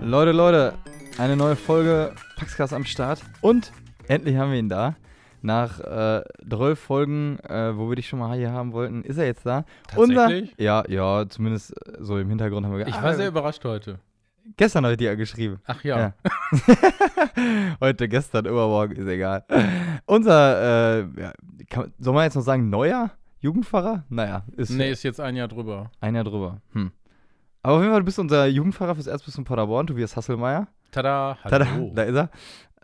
Leute, Leute, eine neue Folge Paxcast am Start. Und endlich haben wir ihn da. Nach äh, 12 Folgen, äh, wo wir dich schon mal hier haben wollten, ist er jetzt da. Tatsächlich? Unser, ja, ja, zumindest äh, so im Hintergrund haben wir Ich ah, war sehr überrascht heute. Gestern habe ich dir geschrieben. Ach ja. Heute, gestern, übermorgen, ist egal. Unser, äh, ja, kann, soll man jetzt noch sagen, neuer Jugendpfarrer? Naja, ist Nee, ist jetzt ein Jahr drüber. ein Jahr drüber. Hm. Aber auf jeden Fall, du bist unser Jugendpfarrer fürs Erzbistum Paderborn, Tobias Hasselmeier. Tada, Tada, hallo. da ist er.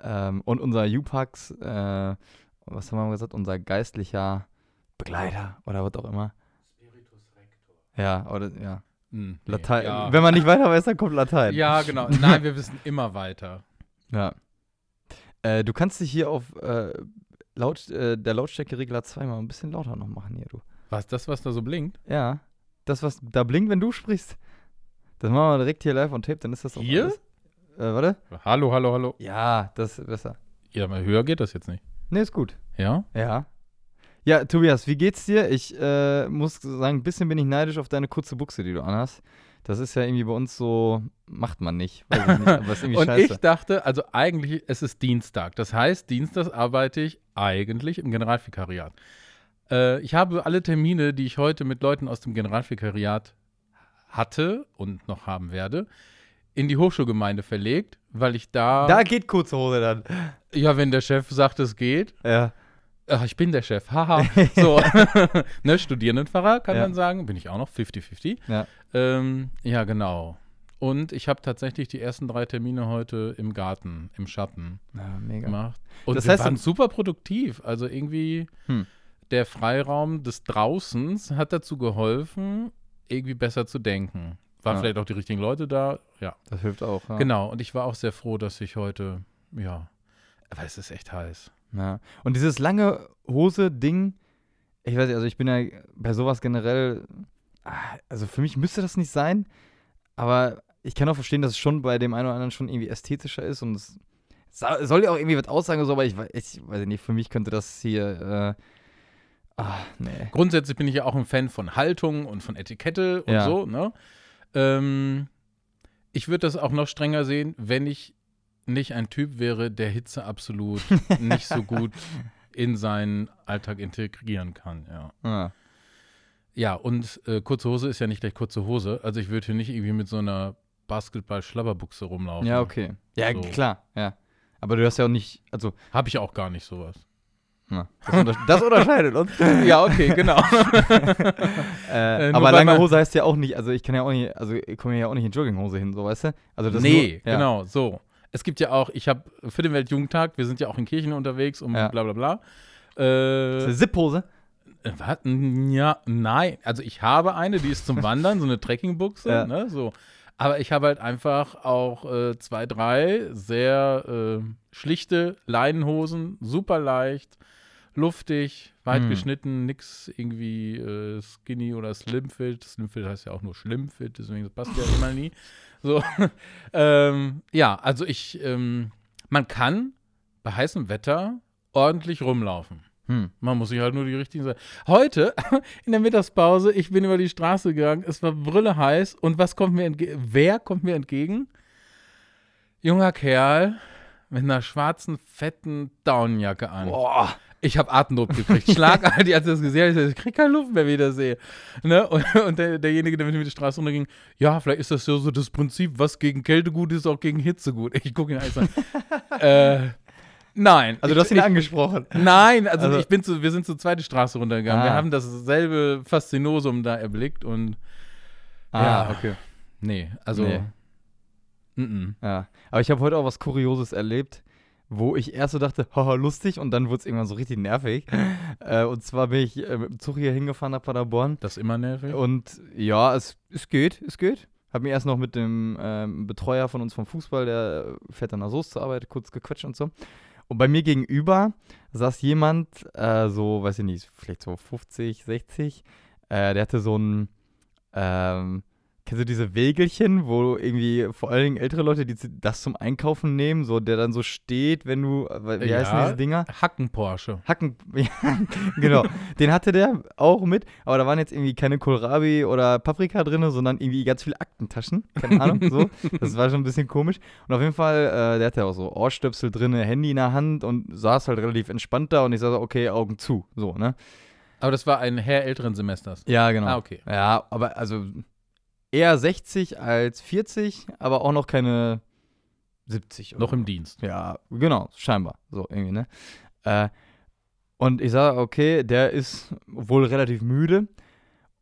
Ähm, und unser Jupax, äh, was haben wir gesagt, unser geistlicher Begleiter oder was auch immer. Ja, oder, ja. Hm, nee, Latein. Ja. Wenn man nicht weiter weiß, dann kommt Latein. ja, genau. Nein, wir wissen immer weiter. Ja. Äh, du kannst dich hier auf äh, laut, äh, der Lautstärkeregler zweimal ein bisschen lauter noch machen hier, du. Was, das, was da so blinkt? Ja. Das, was da blinkt, wenn du sprichst. Das machen wir direkt hier live on tape, dann ist das auch Hier? alles. Äh, warte. Hallo, hallo, hallo. Ja, das ist besser. Ja, aber höher geht das jetzt nicht. Nee, ist gut. Ja? Ja. Ja, Tobias, wie geht's dir? Ich äh, muss sagen, ein bisschen bin ich neidisch auf deine kurze Buchse, die du anhast. Das ist ja irgendwie bei uns so, macht man nicht. Ich nicht Und scheiße. ich dachte, also eigentlich, es ist Dienstag. Das heißt, Dienstags arbeite ich eigentlich im Generalvikariat. Äh, ich habe alle Termine, die ich heute mit Leuten aus dem Generalvikariat hatte und noch haben werde, in die Hochschulgemeinde verlegt, weil ich da, da geht kurze Hose dann. ja, wenn der Chef sagt, es geht, Ja. ach, ich bin der Chef, haha, so, ne, Studierendenpfarrer kann Ja. man sagen, bin ich auch noch, 50-50. Ja. Ähm, ja, genau. Und ich habe tatsächlich die ersten drei Termine heute im Garten, im Schatten ja, mega. gemacht. Und Das wir heißt, waren super produktiv. Also irgendwie Hm. der Freiraum des Draußens hat dazu geholfen, irgendwie besser zu denken. Waren Ja. vielleicht auch die richtigen Leute da. Ja, Das hilft auch. Ja. genau. Und ich war auch sehr froh, dass ich heute, ja, aber es ist echt heiß. Ja. Und dieses lange Hose-Ding, ich weiß nicht, also ich bin ja bei sowas generell, ah, also für mich müsste das nicht sein, aber ich kann auch verstehen, dass es schon bei dem einen oder anderen schon irgendwie ästhetischer ist und es soll ja auch irgendwie was aussagen, so, aber ich, ich weiß nicht, für mich könnte das hier, äh, ah, nee. Grundsätzlich bin ich ja auch ein Fan von Haltung und von Etikette und Ja. so, ne? Ähm, ich würde das auch noch strenger sehen, wenn ich nicht ein Typ wäre, der Hitze absolut nicht so gut in seinen Alltag integrieren kann, ja. Ah, Ja, und äh, kurze Hose ist ja nicht gleich kurze Hose. Also ich würde hier nicht irgendwie mit so einer Basketball-Schlabberbuchse rumlaufen. ja, okay. Ja, So. klar, ja. Aber du hast ja auch nicht, also, Habe ich auch gar nicht sowas. Das, unter das unterscheidet uns. ja, okay, genau. Äh, Äh, aber lange Hose heißt ja auch nicht, also ich kann ja auch nicht, also ich komme ja auch nicht in Jogginghose hin, so weißt du? Also das nee, nur, ja. genau, so. Es gibt ja auch, ich habe für den Weltjugendtag, wir sind ja auch in Kirchen unterwegs und Ja. bla bla bla. Das ist Äh, eine Zipphose. äh, was? Ja, nein. Also ich habe eine, die ist zum Wandern, so eine Trekkingbuchse, Ja. ne, so. Aber ich habe halt einfach auch äh, zwei, drei sehr äh, schlichte Leinenhosen, super leicht, luftig, weit Hm. geschnitten, nix irgendwie äh, skinny oder slimfit. Slimfit heißt ja auch nur schlimmfit, deswegen das passt ja immer nie. So, ähm, ja, also ich, ähm, man kann bei heißem Wetter ordentlich rumlaufen. Hm. Man muss sich halt nur die richtigen Sachen. Heute in der Mittagspause, ich bin über die Straße gegangen, es war brülle heiß und was kommt mir entgegen? Wer kommt mir entgegen? Junger Kerl mit einer schwarzen, fetten Daunenjacke an. Boah. Ich habe Atemnot gekriegt. Schlagartig, als ich das gesehen habe, ich, ich krieg keine Luft mehr, wie ich das sehe. Ne? Und, und der, derjenige, der mit mir die Straße runterging, ja, vielleicht ist das so, so das Prinzip, was gegen Kälte gut ist, auch gegen Hitze gut. Ich gucke ihn an, ich sage, äh, nein. Also du hast ihn ich, angesprochen. Nein, also, Also- ich bin zu, wir sind zur zweiten Straße runtergegangen. Ah. Wir haben dasselbe Faszinosum da erblickt und Ja. Ah, okay. nee, also Nee. Mm Ja. Aber ich habe heute auch was Kurioses erlebt, wo ich erst so dachte, haha, lustig, und dann wurde es irgendwann so richtig nervig. äh, und zwar bin ich äh, mit dem Zug hier hingefahren nach Paderborn. das ist immer nervig. Und ja, es, es geht, es geht. Hab mir erst noch mit dem ähm, Betreuer von uns vom Fußball, der fährt dann nach Soest zur Arbeit, kurz gequetscht und so. Und bei mir gegenüber saß jemand, äh, so, weiß ich nicht, vielleicht so 50, 60, äh, der hatte so ein, ähm, kennst du diese Wägelchen, wo irgendwie vor allen Dingen ältere Leute die das zum Einkaufen nehmen, so der dann so steht, wenn du, wie Ja. heißen diese Dinger? Hacken Porsche. Hacken, ja, genau. Den hatte der auch mit, aber da waren jetzt irgendwie keine Kohlrabi oder Paprika drin, sondern irgendwie ganz viele Aktentaschen. Keine Ahnung, so. Das war schon ein bisschen komisch. Und auf jeden Fall, äh, der hatte auch so Ohrstöpsel drin, Handy in der Hand und saß halt relativ entspannt da und ich sag so, okay, Augen zu, so, ne? Aber das war ein Herr älteren Semesters. Ja, genau. Ah, okay. Ja, aber also eher 60 als 40, aber auch noch keine 70. oder Noch im Dienst. Ja, genau, scheinbar. So irgendwie, ne? Äh, und ich sage, okay, der ist wohl relativ müde.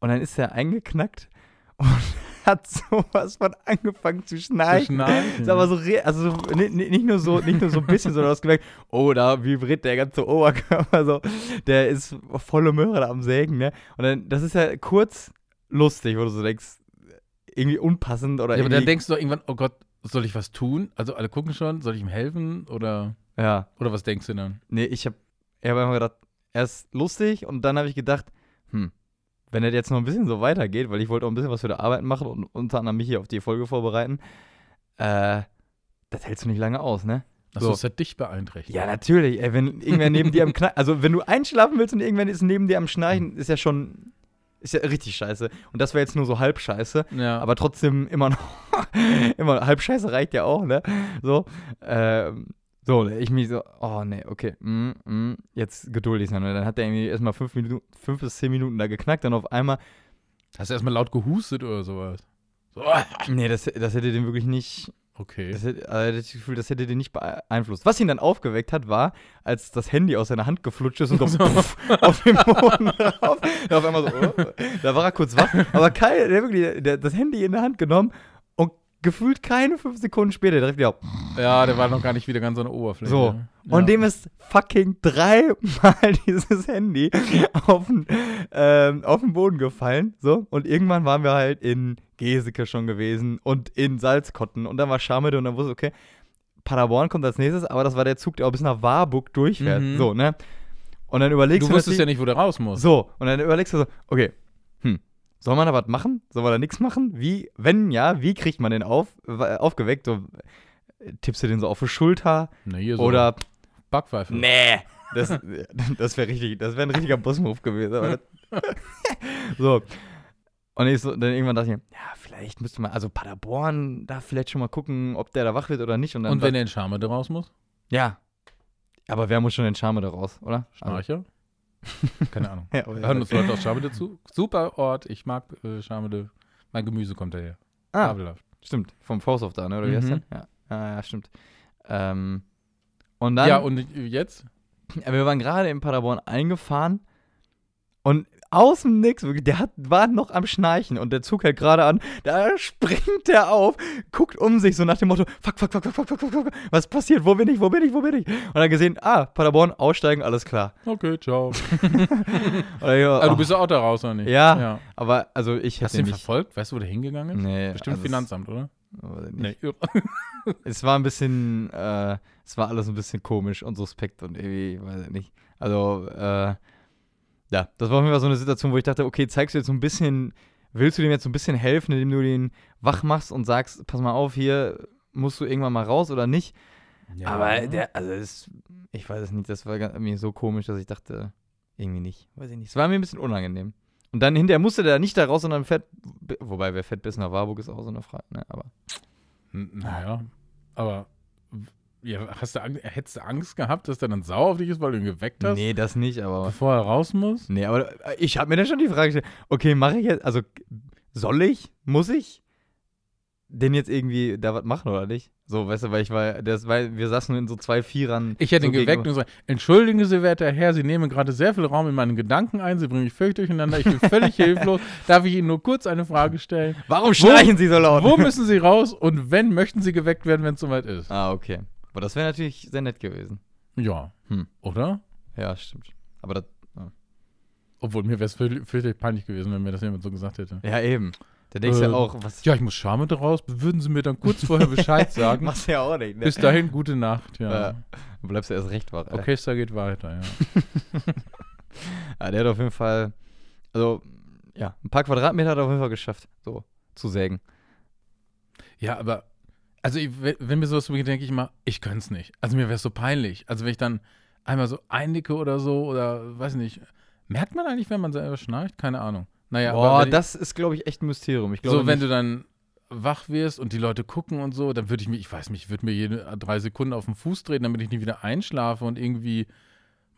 Und dann ist er eingeknackt und hat sowas von angefangen zu schnarchen. schnarchen? Ist aber so, also so, ni- ni- nicht, nur so, nicht nur so ein bisschen, sondern du hast gemerkt, oh, da vibriert der ganze Oberkörper so. Der ist volle Möhre da am Sägen, ne? Und dann, das ist ja kurz lustig, wo du so denkst, irgendwie unpassend oder Ja, aber irgendwie. dann denkst du doch irgendwann, oh Gott, soll ich was tun? Also alle gucken schon, soll ich ihm helfen? Oder, ja. oder was denkst du dann? Nee, ich hab, ich hab einfach gedacht, er ist lustig und dann habe ich gedacht, hm, wenn er jetzt noch ein bisschen so weitergeht, weil ich wollte auch ein bisschen was für die Arbeit machen und unter anderem mich hier auf die Folge vorbereiten, äh, das hältst du nicht lange aus, ne? Achso, So. das hat dich beeinträchtigt. Ja, natürlich. Ey, wenn irgendwer neben dir am Knarren, also wenn du einschlafen willst und irgendwer ist neben dir am Schnarchen, ist ja schon, ist ja richtig scheiße. Und das wäre jetzt nur so halb scheiße, Ja. aber trotzdem immer noch, immer halb scheiße reicht ja auch, ne? So, ähm, so, ich mich so, oh nee, okay, mm, mm, jetzt geduldig sein. Und dann hat er irgendwie erstmal fünf, Minuten, fünf bis zehn Minuten da geknackt, dann auf einmal, Hast du erstmal laut gehustet oder sowas? So, nee, das, das hätte den wirklich nicht, okay. Das hätte, also, das Gefühl, das hätte den nicht beeinflusst. Was ihn dann aufgeweckt hat, war, als das Handy aus seiner Hand geflutscht ist und so auf dem Boden drauf. Auf einmal so, oh, da war er kurz wach. Aber Kai, der wirklich, der, das Handy in der Hand genommen gefühlt keine fünf Sekunden später direkt wieder. Ja, der war noch gar nicht wieder ganz an der Oberfläche. So. Ja. Und dem ist fucking dreimal dieses Handy auf den, ähm, auf den Boden gefallen. So. Und irgendwann waren wir halt in Geseke schon gewesen und in Salzkotten. Und dann war Schamede und dann wusste ich, okay, Paderborn kommt als nächstes, aber das war der Zug, der auch bis nach Warburg durchfährt. Mhm. So, ne? Und dann überlegst Du du. wusstest ja nicht, wo der raus muss. So, und dann überlegst du so, okay, hm, soll man da was machen? Soll man da nichts machen? Wie, wenn ja, wie kriegt man den auf, aufgeweckt? So, tippst du den so auf die Schulter? Na, hier so Oder Backpfeife. Nee. Das, das wäre richtig, das wäre ein richtiger Bossmove gewesen. So. Und so, dann irgendwann dachte ich, mir, ja, vielleicht müsste man, also Paderborn, da vielleicht schon mal gucken, ob der da wach wird oder nicht. Und dann Und wenn der in Schamede raus muss? ja. Aber wer muss schon den Charme da raus, oder? Also, Schnarcher? Keine Ahnung. ja, Hören uns Leute aus Schamede zu. Super Ort, ich mag äh, Schamede. Mein Gemüse kommt daher. ah, Fabelhaft. stimmt. Vom Force da, ne? Oder wie heißt Mhm. der? Ja. ja, ja, stimmt. Ähm, und dann, Ja, und jetzt? Wir waren gerade in Paderborn eingefahren und aus dem Nix, wirklich, der hat, war noch am Schnarchen und der Zug hält gerade an, da springt der auf, guckt um sich so nach dem Motto, fuck, fuck, fuck, fuck, fuck, fuck, fuck, fuck, was passiert, wo bin ich, wo bin ich, wo bin ich? Und dann gesehen, ah, Paderborn, aussteigen, alles klar. Okay, ciao. Ja, Ah, du bist ja auch da raus, oder nicht? Ja. ja. aber also ich Hast du ihn nicht. verfolgt? Weißt du, wo der hingegangen ist? Nee, Bestimmt also Finanzamt, oder? Nee. es war ein bisschen, äh, es war alles ein bisschen komisch und suspekt und irgendwie, weiß ich nicht. Also, äh, ja, das war auf jeden Fall so eine Situation, wo ich dachte, okay, zeigst du jetzt so ein bisschen, willst du dem jetzt so ein bisschen helfen, indem du den wach machst und sagst, pass mal auf, hier musst du irgendwann mal raus oder nicht? Ja. Aber der, also das, ich weiß es nicht, das war mir so komisch, dass ich dachte, irgendwie nicht, weiß ich nicht. Es war mir ein bisschen unangenehm. Und dann hinterher musste der nicht da raus, sondern fährt, wobei, wer fährt bis nach Warburg ist auch so eine Frage, ne, aber. Naja, aber ja, hast du, Ang- hättest du Angst gehabt, dass der dann sauer auf dich ist, weil du ihn geweckt hast, Nee, das nicht, aber. bevor er raus muss? Nee, aber äh, ich habe mir dann schon die Frage gestellt, okay, mache ich jetzt, also soll ich, muss ich denn jetzt irgendwie da was machen oder nicht? So, weißt du, weil ich war, das war, wir saßen in so zwei Vierern. Ich hätte so ihn geweckt und gesagt, entschuldigen Sie, werter Herr, Sie nehmen gerade sehr viel Raum in meinen Gedanken ein, Sie bringen mich völlig durcheinander, ich bin völlig hilflos. Darf ich Ihnen nur kurz eine Frage stellen? Warum schreien Sie so laut? Wo müssen Sie raus und wenn möchten Sie geweckt werden, wenn es soweit ist? Ah, okay. Aber das wäre natürlich sehr nett gewesen. Ja. Hm. Oder? Ja, stimmt. Aber das, Obwohl mir wäre es fürchterlich peinlich gewesen, wenn mir das jemand so gesagt hätte. ja eben. Da denkst du Äh, ja auch, was Ja, ich muss Schamete raus. Würden Sie mir dann kurz vorher Bescheid sagen? machst du ja auch nicht, ne? Bis dahin, gute Nacht. Ja. Ja. Du bleibst ja erst recht wach. ey. Orchester geht weiter, ja. Ja, der hat auf jeden Fall, also, ja, ein paar Quadratmeter hat er auf jeden Fall geschafft, so zu sägen. Ja, aber, also ich, wenn mir sowas beginnt, denke ich immer, ich könnte es nicht. Also mir wäre es so peinlich. Also wenn ich dann einmal so einnicke oder so oder weiß nicht, merkt man eigentlich, wenn man selber schnarcht? Keine Ahnung. Naja, Boah, aber wenn das ist, glaube ich, echt ein Mysterium. Ich ich, glaube so, wenn du dann wach wirst und die Leute gucken und so, dann würde ich mich, ich weiß nicht, ich würde mir jede drei Sekunden auf den Fuß treten, damit ich nicht wieder einschlafe und irgendwie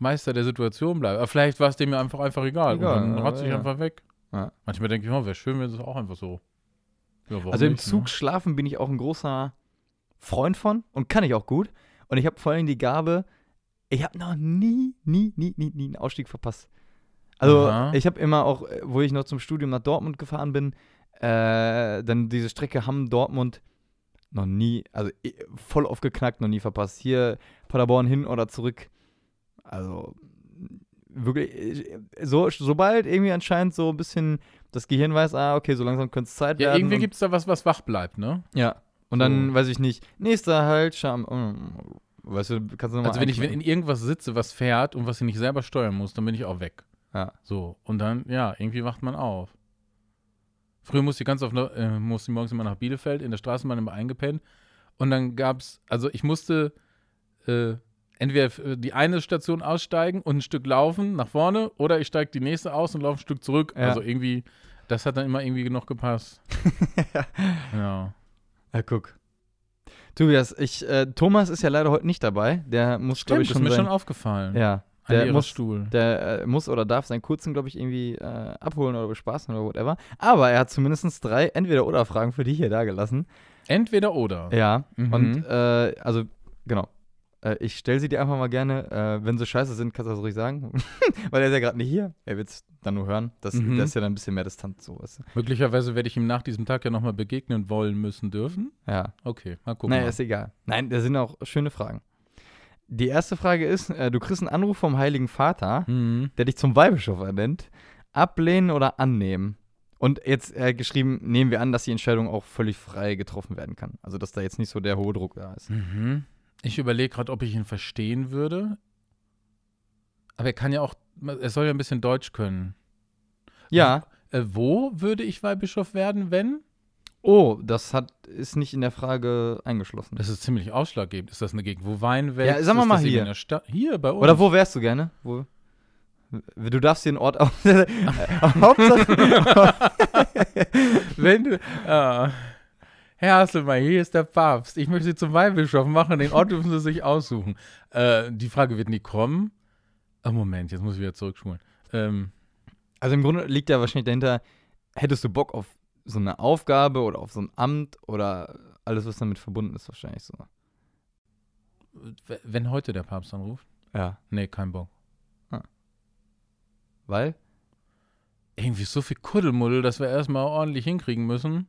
Meister der Situation bleibe. Aber vielleicht war es dem ja einfach, einfach egal. Egal, und dann ja, ratze ich ja. einfach weg. Ja. Manchmal denke ich, oh, wäre schön, wenn es auch einfach so. Ja, Also im nicht, ne? Zug schlafen bin ich auch ein großer Freund von und kann ich auch gut. Und ich habe vor allem die Gabe, ich habe noch nie, nie, nie, nie, nie einen Ausstieg verpasst. Also Aha. ich habe immer auch, äh, wo ich noch zum Studium nach Dortmund gefahren bin, äh, dann diese Strecke Hamm-Dortmund noch nie, also voll aufgeknackt, noch nie verpasst. Hier Paderborn hin oder zurück. Also wirklich, äh, so, sobald irgendwie anscheinend so ein bisschen das Gehirn weiß, ah, okay, so langsam könnte es Zeit Ja, werden. irgendwie und- gibt es da was, was wach bleibt, ne? ja. Und dann, weiß ich nicht, nächster Halt, Scham. mm, Weißt du, kannst du nochmal. Also wenn ich wenn in irgendwas sitze, was fährt und was ich nicht selber steuern muss, dann bin ich auch weg. Ja. So. Und dann, ja, irgendwie wacht man auf. Früher musste ich ganz oft, noch- äh, musste ich morgens immer nach Bielefeld, in der Straßenbahn immer eingepennt. Und dann gab's, also ich musste äh, entweder f- die eine Station aussteigen und ein Stück laufen nach vorne oder ich steige die nächste aus und laufe ein Stück zurück. Ja. Also irgendwie, das hat dann immer irgendwie noch gepasst. ja. Ja, guck. Tobias, ich, äh, Thomas ist ja leider heute nicht dabei. Der muss, glaube ich, ist schon. mir sein, schon aufgefallen. ja. Der muss, Stuhl. der äh, muss oder darf seinen kurzen, glaube ich, irgendwie äh, abholen oder bespaßen oder whatever. Aber er hat zumindest drei Entweder-Oder-Fragen für dich hier dagelassen. Entweder oder. Ja. Mhm. Und, äh, also, genau. Äh, ich stelle sie dir einfach mal gerne. Äh, wenn sie scheiße sind, kannst du das ruhig sagen. Weil er ist ja gerade nicht hier. Er wird es dann nur hören. Das, Mhm. das ist ja dann ein bisschen mehr Distanz, so weißt du. Möglicherweise werde ich ihm nach diesem Tag ja nochmal begegnen wollen müssen dürfen. Ja. Okay, mal gucken. Naja, mal. ist egal. Nein, da sind auch schöne Fragen. Die erste Frage ist: äh, Du kriegst einen Anruf vom Heiligen Vater, Mhm. der dich zum Weihbischof ernennt. Ablehnen oder annehmen? Und jetzt äh, geschrieben, nehmen wir an, dass die Entscheidung auch völlig frei getroffen werden kann. Also, dass da jetzt nicht so der hohe Druck da ist. Mhm. Ich überlege gerade, ob ich ihn verstehen würde. Aber er kann ja auch, er soll ja ein bisschen Deutsch können. Ja. Äh, wo würde ich Weihbischof werden, wenn? Oh, das hat, ist nicht in der Frage eingeschlossen. Das ist ziemlich ausschlaggebend. Ist das eine Gegend, wo Wein wächst? Ja, sagen wir mal hier. Hier bei uns. Oder wo wärst du gerne? Wo? Du darfst dir einen Ort aus. Hauptsache. Wenn du. Ah. Herr Hasselmann, hier ist der Papst. Ich möchte Sie zum Weihbischof machen. Den Ort dürfen Sie sich aussuchen. Äh, die Frage wird nie kommen. Oh, Moment, jetzt muss ich wieder zurückspulen. Ähm, Also im Grunde liegt ja wahrscheinlich dahinter, hättest du Bock auf so eine Aufgabe oder auf so ein Amt oder alles, was damit verbunden ist, wahrscheinlich so. wenn heute der Papst anruft? Ja. Nee, kein Bock. Weil? Irgendwie so viel Kuddelmuddel, dass wir erstmal ordentlich hinkriegen müssen.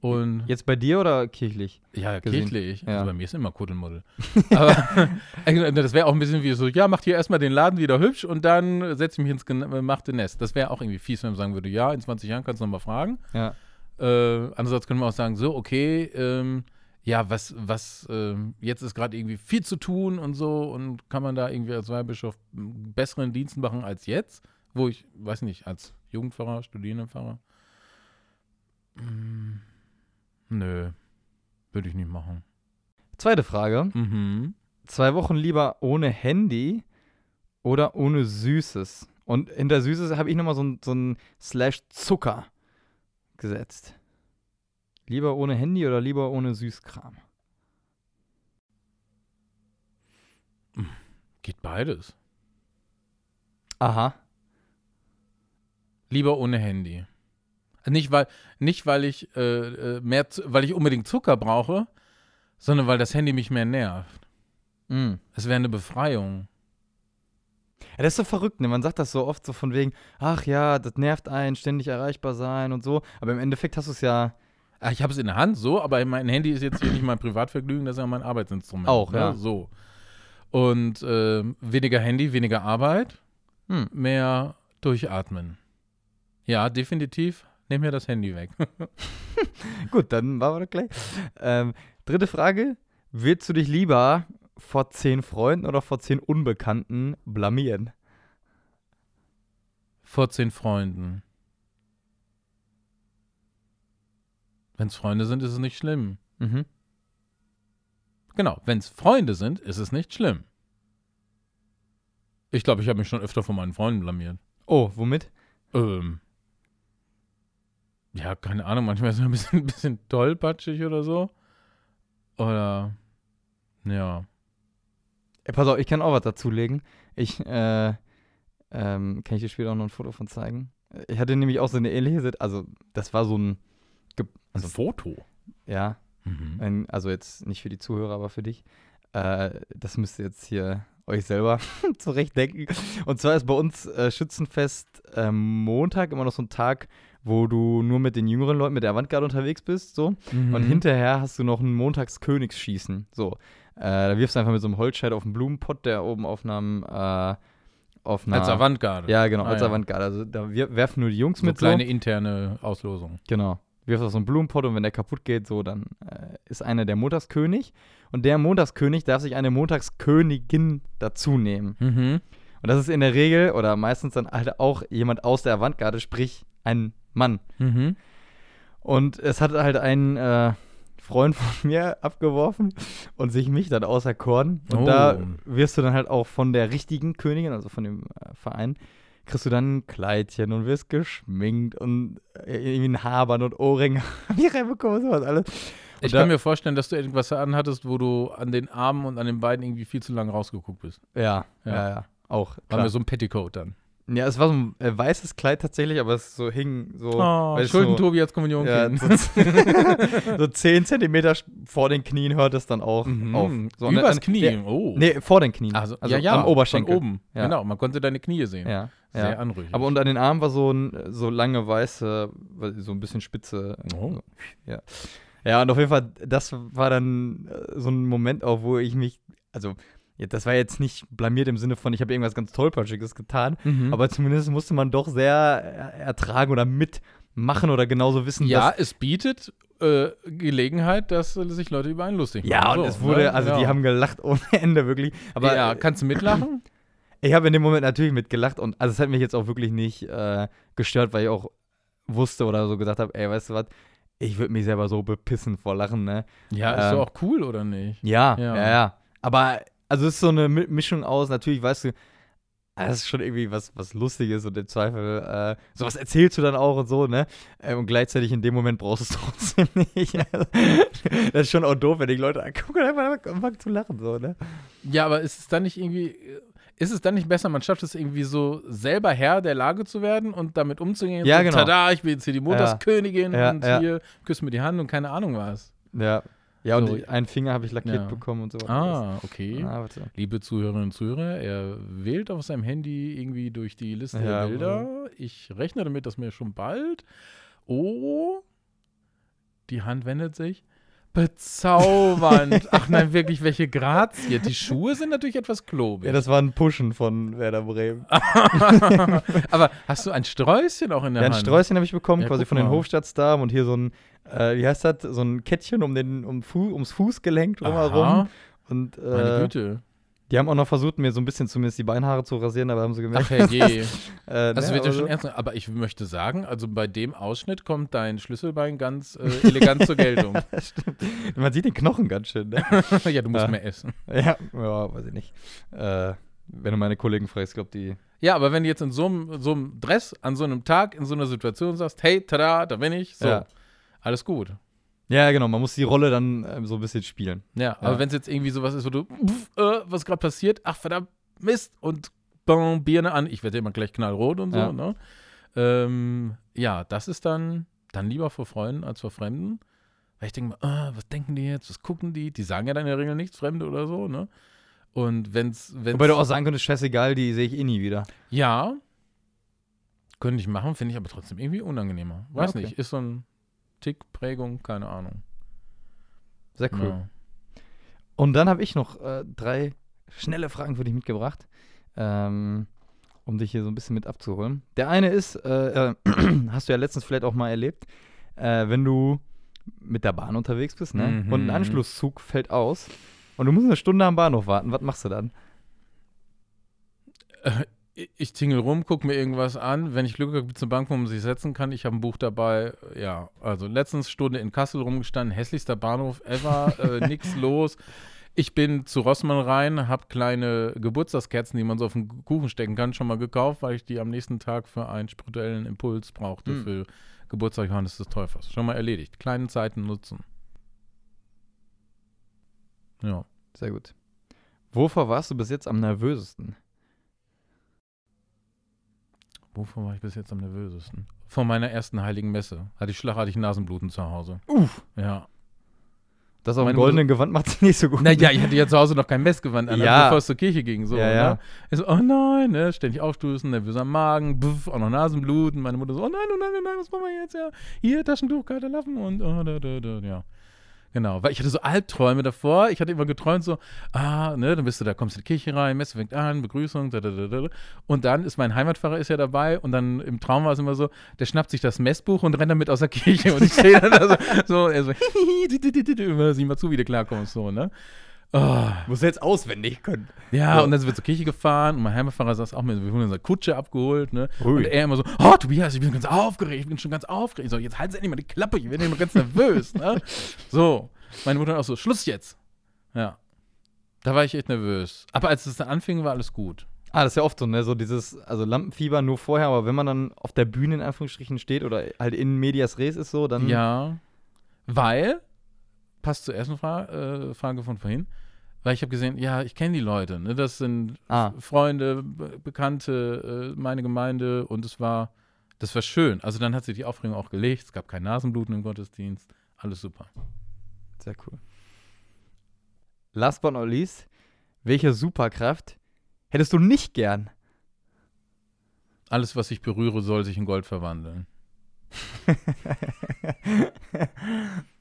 Und Jetzt bei dir oder kirchlich? ja, gesehen. kirchlich. Ja. Also bei mir ist immer Kuddelmuddel. Aber äh, das wäre auch ein bisschen wie so, ja, macht hier erstmal den Laden wieder hübsch und dann setze ich mich ins gemachte Nest. Das wäre auch irgendwie fies, wenn man sagen würde, ja, in 20 Jahren kannst du nochmal fragen. Ja. Äh, andererseits können wir auch sagen, so, okay, ähm, ja, was, was, ähm, jetzt ist gerade irgendwie viel zu tun und so und kann man da irgendwie als Weihbischof besseren Dienst machen als jetzt, wo ich, weiß nicht, als Jugendpfarrer, Studierendenpfarrer? Mm, nö, würde ich nicht machen. Zweite Frage. Mhm. Zwei Wochen lieber ohne Handy oder ohne Süßes? Und hinter Süßes habe ich nochmal so ein, so ein Slash Zucker gesetzt. Lieber ohne Handy oder lieber ohne Süßkram? Geht beides. Aha. Lieber ohne Handy. Nicht weil, nicht weil ich äh, äh, mehr, weil ich unbedingt Zucker brauche, sondern weil das Handy mich mehr nervt. Mm. Es wäre eine Befreiung. Ja, das ist so verrückt, ne? Man sagt das so oft so von wegen, ach ja, das nervt einen, ständig erreichbar sein und so. Aber im Endeffekt hast du es ja Ah, Ich habe es in der Hand so, aber mein Handy ist jetzt hier nicht mein Privatvergnügen, das ist ja mein Arbeitsinstrument. Auch, ne? ja. So. Und äh, weniger Handy, weniger Arbeit, hm, mehr durchatmen. Ja, definitiv Nimm mir das Handy weg. Gut, dann machen wir das gleich. Ähm, dritte Frage. Willst du dich lieber vor zehn Freunden oder vor zehn Unbekannten blamieren? Vor zehn Freunden. Wenn es Freunde sind, ist es nicht schlimm. Mhm. Genau, wenn es Freunde sind, ist es nicht schlimm. Ich glaube, ich habe mich schon öfter von meinen Freunden blamiert. Oh, womit? Ähm. Ja, keine Ahnung, manchmal ist es ein bisschen, ein bisschen tollpatschig oder so. Oder. Ja. Ey, pass auf, ich kann auch was dazulegen. Ich, äh, ähm, kann ich dir später auch noch ein Foto von zeigen? Ich hatte nämlich auch so eine ähnliche, also das war so ein, Ge Ein also, Foto. ja, Mhm. ein, also jetzt nicht für die Zuhörer, aber für dich. Äh, das müsst ihr jetzt hier euch selber zurechtdenken. Und zwar ist bei uns äh, Schützenfest ähm, Montag immer noch so ein Tag, wo du nur mit den jüngeren Leuten, mit der Avantgarde unterwegs bist, so. Mhm. Und hinterher hast du noch ein Montagskönigsschießen. So. Äh, da wirfst du einfach mit so einem Holzscheit auf einen Blumenpott, der oben auf einem, äh, auf einer. Als Avantgarde. Ja, genau, Ah, als ja. Avantgarde. Also da wir, werfen nur die Jungs So mit kleine so. interne Auslosung. Genau. Wirfst auf so einen Blumenpott und wenn der kaputt geht, so, dann äh, ist einer der Montagskönig. Und der Montagskönig darf sich eine Montagskönigin dazu nehmen. Mhm. Und das ist in der Regel oder meistens dann halt auch jemand aus der Avantgarde, sprich ein Mann. Mhm. Und es hat halt ein äh, Freund von mir abgeworfen und sich mich dann auserkoren. Und Oh. da wirst du dann halt auch von der richtigen Königin, also von dem äh, Verein, kriegst du dann ein Kleidchen und wirst geschminkt und äh, irgendwie ein Haarband und Ohrringe ich reinbekommen, sowas alles. Und Ich da- kann mir vorstellen, dass du irgendwas anhattest, wo du an den Armen und an den Beinen irgendwie viel zu lange rausgeguckt bist. Ja, ja, Ja. ja, auch. War mir so ein Petticoat dann. Ja, es war so ein äh, weißes Kleid tatsächlich, aber es so hing so. Oh, Schulden du, Tobi als Kommunion Ja, so, so 10 Zentimeter vor den Knien hört es dann auch Mhm. auf. So, an- Übers an- Knie. Ja, oh. nee, vor den Knien. also, also ja, ja, am Oberschenkel. Von oben. Ja. Genau, man konnte deine Knie sehen. Ja, Sehr ja. anrüchig. Aber unter den Armen war so ein so lange weiße, so ein bisschen spitze. Oh. So, ja. ja, und auf jeden Fall, das war dann äh, so ein Moment auch, wo ich mich, also, ja, das war jetzt nicht blamiert im Sinne von, ich habe irgendwas ganz Tollpatschiges getan, Mhm. aber zumindest musste man doch sehr äh, ertragen oder mitmachen oder genauso wissen, ja, dass. es bietet äh, Gelegenheit, dass äh, sich Leute über einen lustig machen. Ja, und So, es wurde, ne? also die Ja. haben gelacht ohne Ende, wirklich. Aber ja, kannst du mitlachen? Ich habe in dem Moment natürlich mitgelacht und also es hat mich jetzt auch wirklich nicht äh, gestört, weil ich auch wusste oder so gesagt habe, ey, weißt du was, ich würde mich selber so bepissen vor Lachen, ne? ja, ist ähm, doch auch cool, oder nicht? Ja, Ja. ja, ja. Aber also es ist so eine Mi- Mischung aus, natürlich weißt du, ah, das ist schon irgendwie was, was Lustiges und im Zweifel, äh, sowas erzählst du dann auch und so, ne? Äh, und gleichzeitig in dem Moment brauchst du es trotzdem nicht. Also, das ist schon auch doof, wenn die Leute angucken und einfach anfangen zu lachen, so, ne? Ja, aber ist es dann nicht irgendwie, ist es dann nicht besser, man schafft es irgendwie so selber Herr der Lage zu werden und damit umzugehen? Ja, so, genau. Tada, ich bin jetzt hier die Montagskönigin Ja, und ja. hier küsst mir die Hand und keine Ahnung was. Ja. Ja, und So. die- einen Finger habe ich lackiert Ja. bekommen und so. Ah, okay. Ah. Liebe Zuhörerinnen und Zuhörer, er wählt auf seinem Handy irgendwie durch die Liste Ja, der Bilder. Ich rechne damit, dass mir schon bald. Oh, die Hand wendet sich. Bezaubernd. Ach nein, wirklich, welche Grazie. Die Schuhe sind natürlich etwas klobig. Ja, das war ein Pushen von Werder Bremen. Aber hast du ein Sträußchen auch in der Ja, ein Hand? Sträußchen habe ich bekommen, Ja, quasi von den mal. Hofstadtdamen und hier so ein, äh, wie heißt das, so ein Kettchen um den, um Fu ums Fußgelenk Aha, drumherum. Und meine äh, Güte. Die haben auch noch versucht, mir so ein bisschen zumindest die Beinhaare zu rasieren, aber haben sie gemerkt. Ach herrje. äh, Das ne, wird ja schon ernst. Aber ich möchte sagen, also bei dem Ausschnitt kommt dein Schlüsselbein ganz äh, elegant zur Geltung. Stimmt. Man sieht den Knochen ganz schön, ne? ja, du musst Ja. mehr essen. ja, ja, weiß ich nicht. Äh, wenn du meine Kollegen fragst, glaube die. Ja, aber wenn du jetzt in so einem, so einem Dress, an so einem Tag, in so einer Situation sagst, hey, tada, da bin ich, so, Ja. alles gut. Ja, genau, man muss die Rolle dann ähm, so ein bisschen spielen. Ja, aber wenn es jetzt irgendwie sowas ist, wo du, pff, äh, was gerade passiert, ach verdammt, Mist, und bam, Birne an, ich werde immer gleich knallrot und so, Ja. ne? Ähm, ja, das ist dann, dann lieber vor Freunden als vor Fremden. Weil ich denke mal, ah, was denken die jetzt, was gucken die? Die sagen ja dann in der Regel nichts, Fremde oder so, ne? Und wenn's, wenn's Wobei du auch sagen könntest, scheißegal, die sehe ich eh nie wieder. Ja. Könnte ich machen, finde ich aber trotzdem irgendwie unangenehmer. Weiß okay. nicht, ist so ein Tick, Prägung, keine Ahnung. Sehr cool. Ja. Und dann habe ich noch äh, drei schnelle Fragen für dich mitgebracht. Ähm, um dich hier so ein bisschen mit abzuholen. Der eine ist, äh, äh, hast du ja letztens vielleicht auch mal erlebt, äh, wenn du mit der Bahn unterwegs bist, ne? Mhm. Und ein Anschlusszug fällt aus und du musst eine Stunde am Bahnhof warten. Was machst du dann? Ich tingel rum, gucke mir irgendwas an. Wenn ich Glück habe, zur Bank, wo man sich setzen kann. Ich habe ein Buch dabei. Ja, also letztens Stunde in Kassel rumgestanden. Hässlichster Bahnhof ever. äh, nix los. Ich bin zu Rossmann rein, habe kleine Geburtstagskerzen, die man so auf den Kuchen stecken kann, schon mal gekauft, weil ich die am nächsten Tag für einen spirituellen Impuls brauchte Hm. für Geburtstag Johannes des Täufers. Schon mal erledigt. Kleine Zeiten nutzen. Ja. Sehr gut. Wovor warst du bis jetzt am nervösesten? Wovon war ich bis jetzt am nervösesten? Vor meiner ersten heiligen Messe hatte ich schlagartig Nasenbluten zu Hause. Uff. Ja. Das auf dem goldenen Gewand macht sich nicht so gut. Naja, ich hatte ja zu Hause noch kein Messgewand an, Ja. bevor es zur Kirche ging. So, Ja, ja. Ne? Ich so, oh nein, ne? ständig aufstoßen, nervöser Magen, buff, auch noch Nasenbluten. Meine Mutter so, oh nein, oh nein, oh nein, was machen wir jetzt? Ja, hier, Taschentuch, kalte Lappen und oh, da, da, da, ja. Genau, weil ich hatte so Albträume davor. Ich hatte immer geträumt, so, ah, ne, dann bist du da, kommst in die Kirche rein, Messe fängt an, Begrüßung, da, da, da, da. Und dann ist mein Heimatpfarrer ist ja dabei und dann im Traum war es immer so, der schnappt sich das Messbuch und rennt damit aus der Kirche und ich stehe dann da so, so, er so, immer sieh mal zu, wie du klarkommst, so, ne? Oh, Muss jetzt auswendig können. ja, Ja. und dann sind wir zur Kirche gefahren und mein Heimatpfarrer saß auch mit, wir wurden in unserer Kutsche abgeholt, ne? Ui. Und er immer so, oh Tobias, ich bin ganz aufgeregt, ich bin schon ganz aufgeregt. Ich so, jetzt Sie endlich mal die Klappe, ich bin immer ganz nervös, ne? So. Meine Mutter auch so, Schluss jetzt. Ja. Da war ich echt nervös. Aber als es dann anfing, war alles gut. Ah, das ist ja oft so, ne? So dieses, also Lampenfieber nur vorher, aber wenn man dann auf der Bühne in Anführungsstrichen steht oder halt in Medias Res ist so, dann. Ja. Weil, passt zur ersten Fra äh, Frage von vorhin, weil ich habe gesehen, ja, ich kenne die Leute, ne? Das sind Ah. Freunde, Be Bekannte, äh, meine Gemeinde und es war, das war schön. Also dann hat sich die Aufregung auch gelegt, es gab kein Nasenbluten im Gottesdienst, alles super. Sehr cool. Last but not least, welche Superkraft hättest du nicht gern? Alles, was ich berühre, soll sich in Gold verwandeln.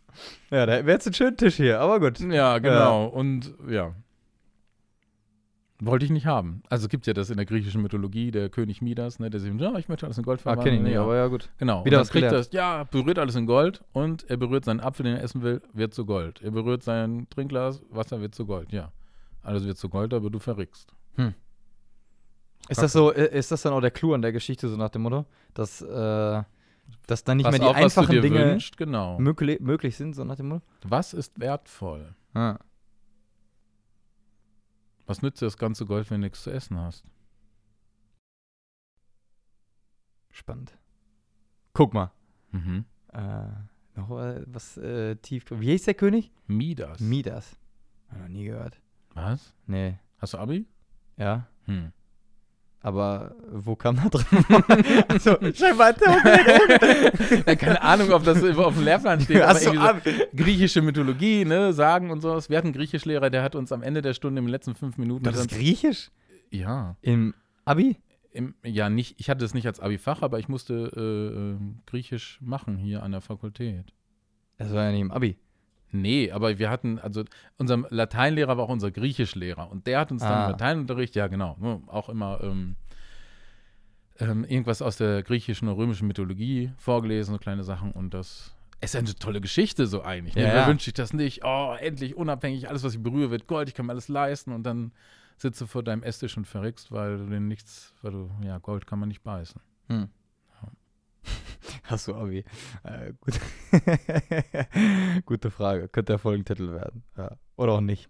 ja, da wäre jetzt ein schöner Tisch hier, aber gut. Ja, genau. Und ja. Wollte ich nicht haben. Also es gibt ja das in der griechischen Mythologie, der König Midas, ne, der sich, ja, ich möchte alles in Gold Ah, verwandeln. kenne ich nicht, ja. aber ja, gut. Genau. Wieder und was kriegt gelernt. das, ja, berührt alles in Gold und er berührt seinen Apfel, den er essen will, wird zu Gold. Er berührt sein Trinkglas, Wasser wird zu Gold, ja. Alles wird zu Gold, aber du verrickst. Ist das so, äh, ist das dann auch der Clou an der Geschichte, so nach dem Motto, dass, äh, dass dann nicht Pass mehr die auf, einfachen Dinge wünschst, genau. möglich, möglich sind, so nach dem Motto? Was ist wertvoll? Ah. Was nützt dir das ganze Gold, wenn du nichts zu essen hast? Spannend. Guck mal. Mhm. Äh, noch äh, was äh, tief. Wie hieß der König? Midas. Midas. Hab noch nie gehört. Was? Nee. Hast du Abi? Ja. Hm. Aber wo kam da drin? also, scheinbar Ja, keine Ahnung, ob das auf dem Lehrplan steht. aber so griechische Mythologie, ne, Sagen und sowas. Wir hatten einen Griechischlehrer, der hat uns am Ende der Stunde in den letzten fünf Minuten. das ist Griechisch? ja, Im Abi? im, ja, nicht, ich hatte es nicht als Abi-Fach, aber ich musste äh, äh, Griechisch machen hier an der Fakultät. Das war ja nicht im Abi. Nee, aber wir hatten, also unser Lateinlehrer war auch unser Griechischlehrer und der hat uns dann Ah. im Lateinunterricht, ja genau, ne, auch immer ähm, ähm, irgendwas aus der griechischen oder römischen Mythologie vorgelesen, so kleine Sachen und das ist eine tolle Geschichte so eigentlich. Ne? Wer ja. wünscht sich das nicht? Oh, endlich unabhängig, alles, was ich berühre, wird Gold, ich kann mir alles leisten und dann sitzt du vor deinem Esstisch und verrickst, weil du den nichts, weil du, ja, Gold kann man nicht beißen. Hm. Hast du Abi? Äh, gut. Gute Frage. Könnte der Folgentitel werden. Ja. Oder auch nicht.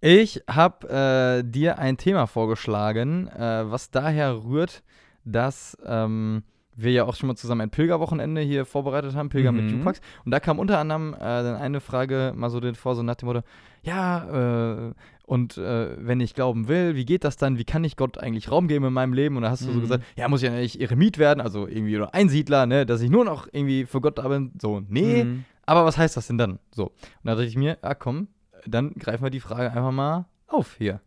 Ich habe äh, dir ein Thema vorgeschlagen, äh, was daher rührt, dass ähm, wir ja auch schon mal zusammen ein Pilgerwochenende hier vorbereitet haben, Pilger mit Mhm. Jupax. Und da kam unter anderem äh, dann eine Frage mal so den vor, so nach dem Motto, ja, äh, und äh, wenn ich glauben will, wie geht das dann? Wie kann ich Gott eigentlich Raum geben in meinem Leben? Und da hast du so Mhm. gesagt, ja, muss ich ja nicht Eremit werden, also irgendwie oder Einsiedler, ne, dass ich nur noch irgendwie für Gott da bin. So, nee, Mhm. aber was heißt das denn dann? So. Und da dachte ich mir, ja komm, dann greifen wir die Frage einfach mal auf hier.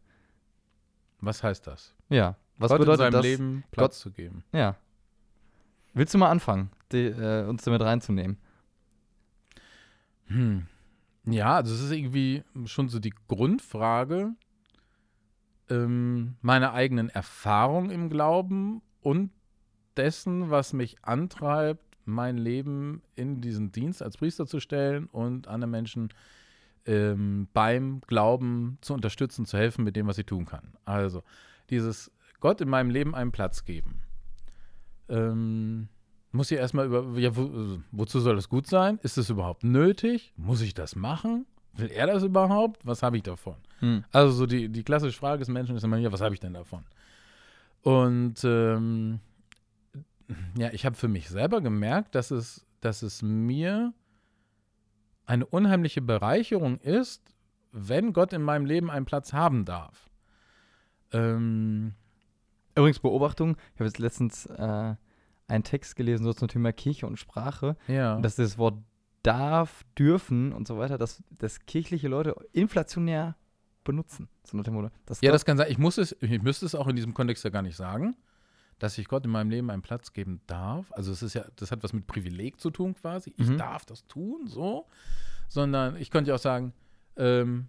Was heißt das? Ja. Was Gott in bedeutet seinem das? Leben Platz zu geben. Ja. Willst du mal anfangen, die, äh, uns damit reinzunehmen? Hm. Ja, also es ist irgendwie schon so die Grundfrage, ähm, meiner eigenen Erfahrung im Glauben und dessen, was mich antreibt, mein Leben in diesen Dienst als Priester zu stellen und anderen Menschen ähm, beim Glauben zu unterstützen, zu helfen mit dem, was ich tun kann. Also dieses Gott in meinem Leben einen Platz geben. Ähm, muss ich erstmal über, ja, wo, wozu soll das gut sein? Ist es überhaupt nötig? Muss ich das machen? Will er das überhaupt? Was habe ich davon? Hm. Also so die, die klassische Frage des Menschen ist immer, ja, was habe ich denn davon? Und ähm, ja, ich habe für mich selber gemerkt, dass es, dass es mir eine unheimliche Bereicherung ist, wenn Gott in meinem Leben einen Platz haben darf. Ähm, Übrigens, Beobachtung, ich habe jetzt letztens äh, einen Text gelesen, so zum Thema Kirche und Sprache, ja. dass das Wort darf, dürfen und so weiter, dass, dass kirchliche Leute inflationär benutzen. So. Dass ja, das kann sein. Ich, muss es, ich müsste es auch in diesem Kontext ja gar nicht sagen, dass ich Gott in meinem Leben einen Platz geben darf. Also es ist ja, das hat was mit Privileg zu tun quasi. Ich Mhm. darf das tun, so. Sondern ich könnte ja auch sagen, ähm,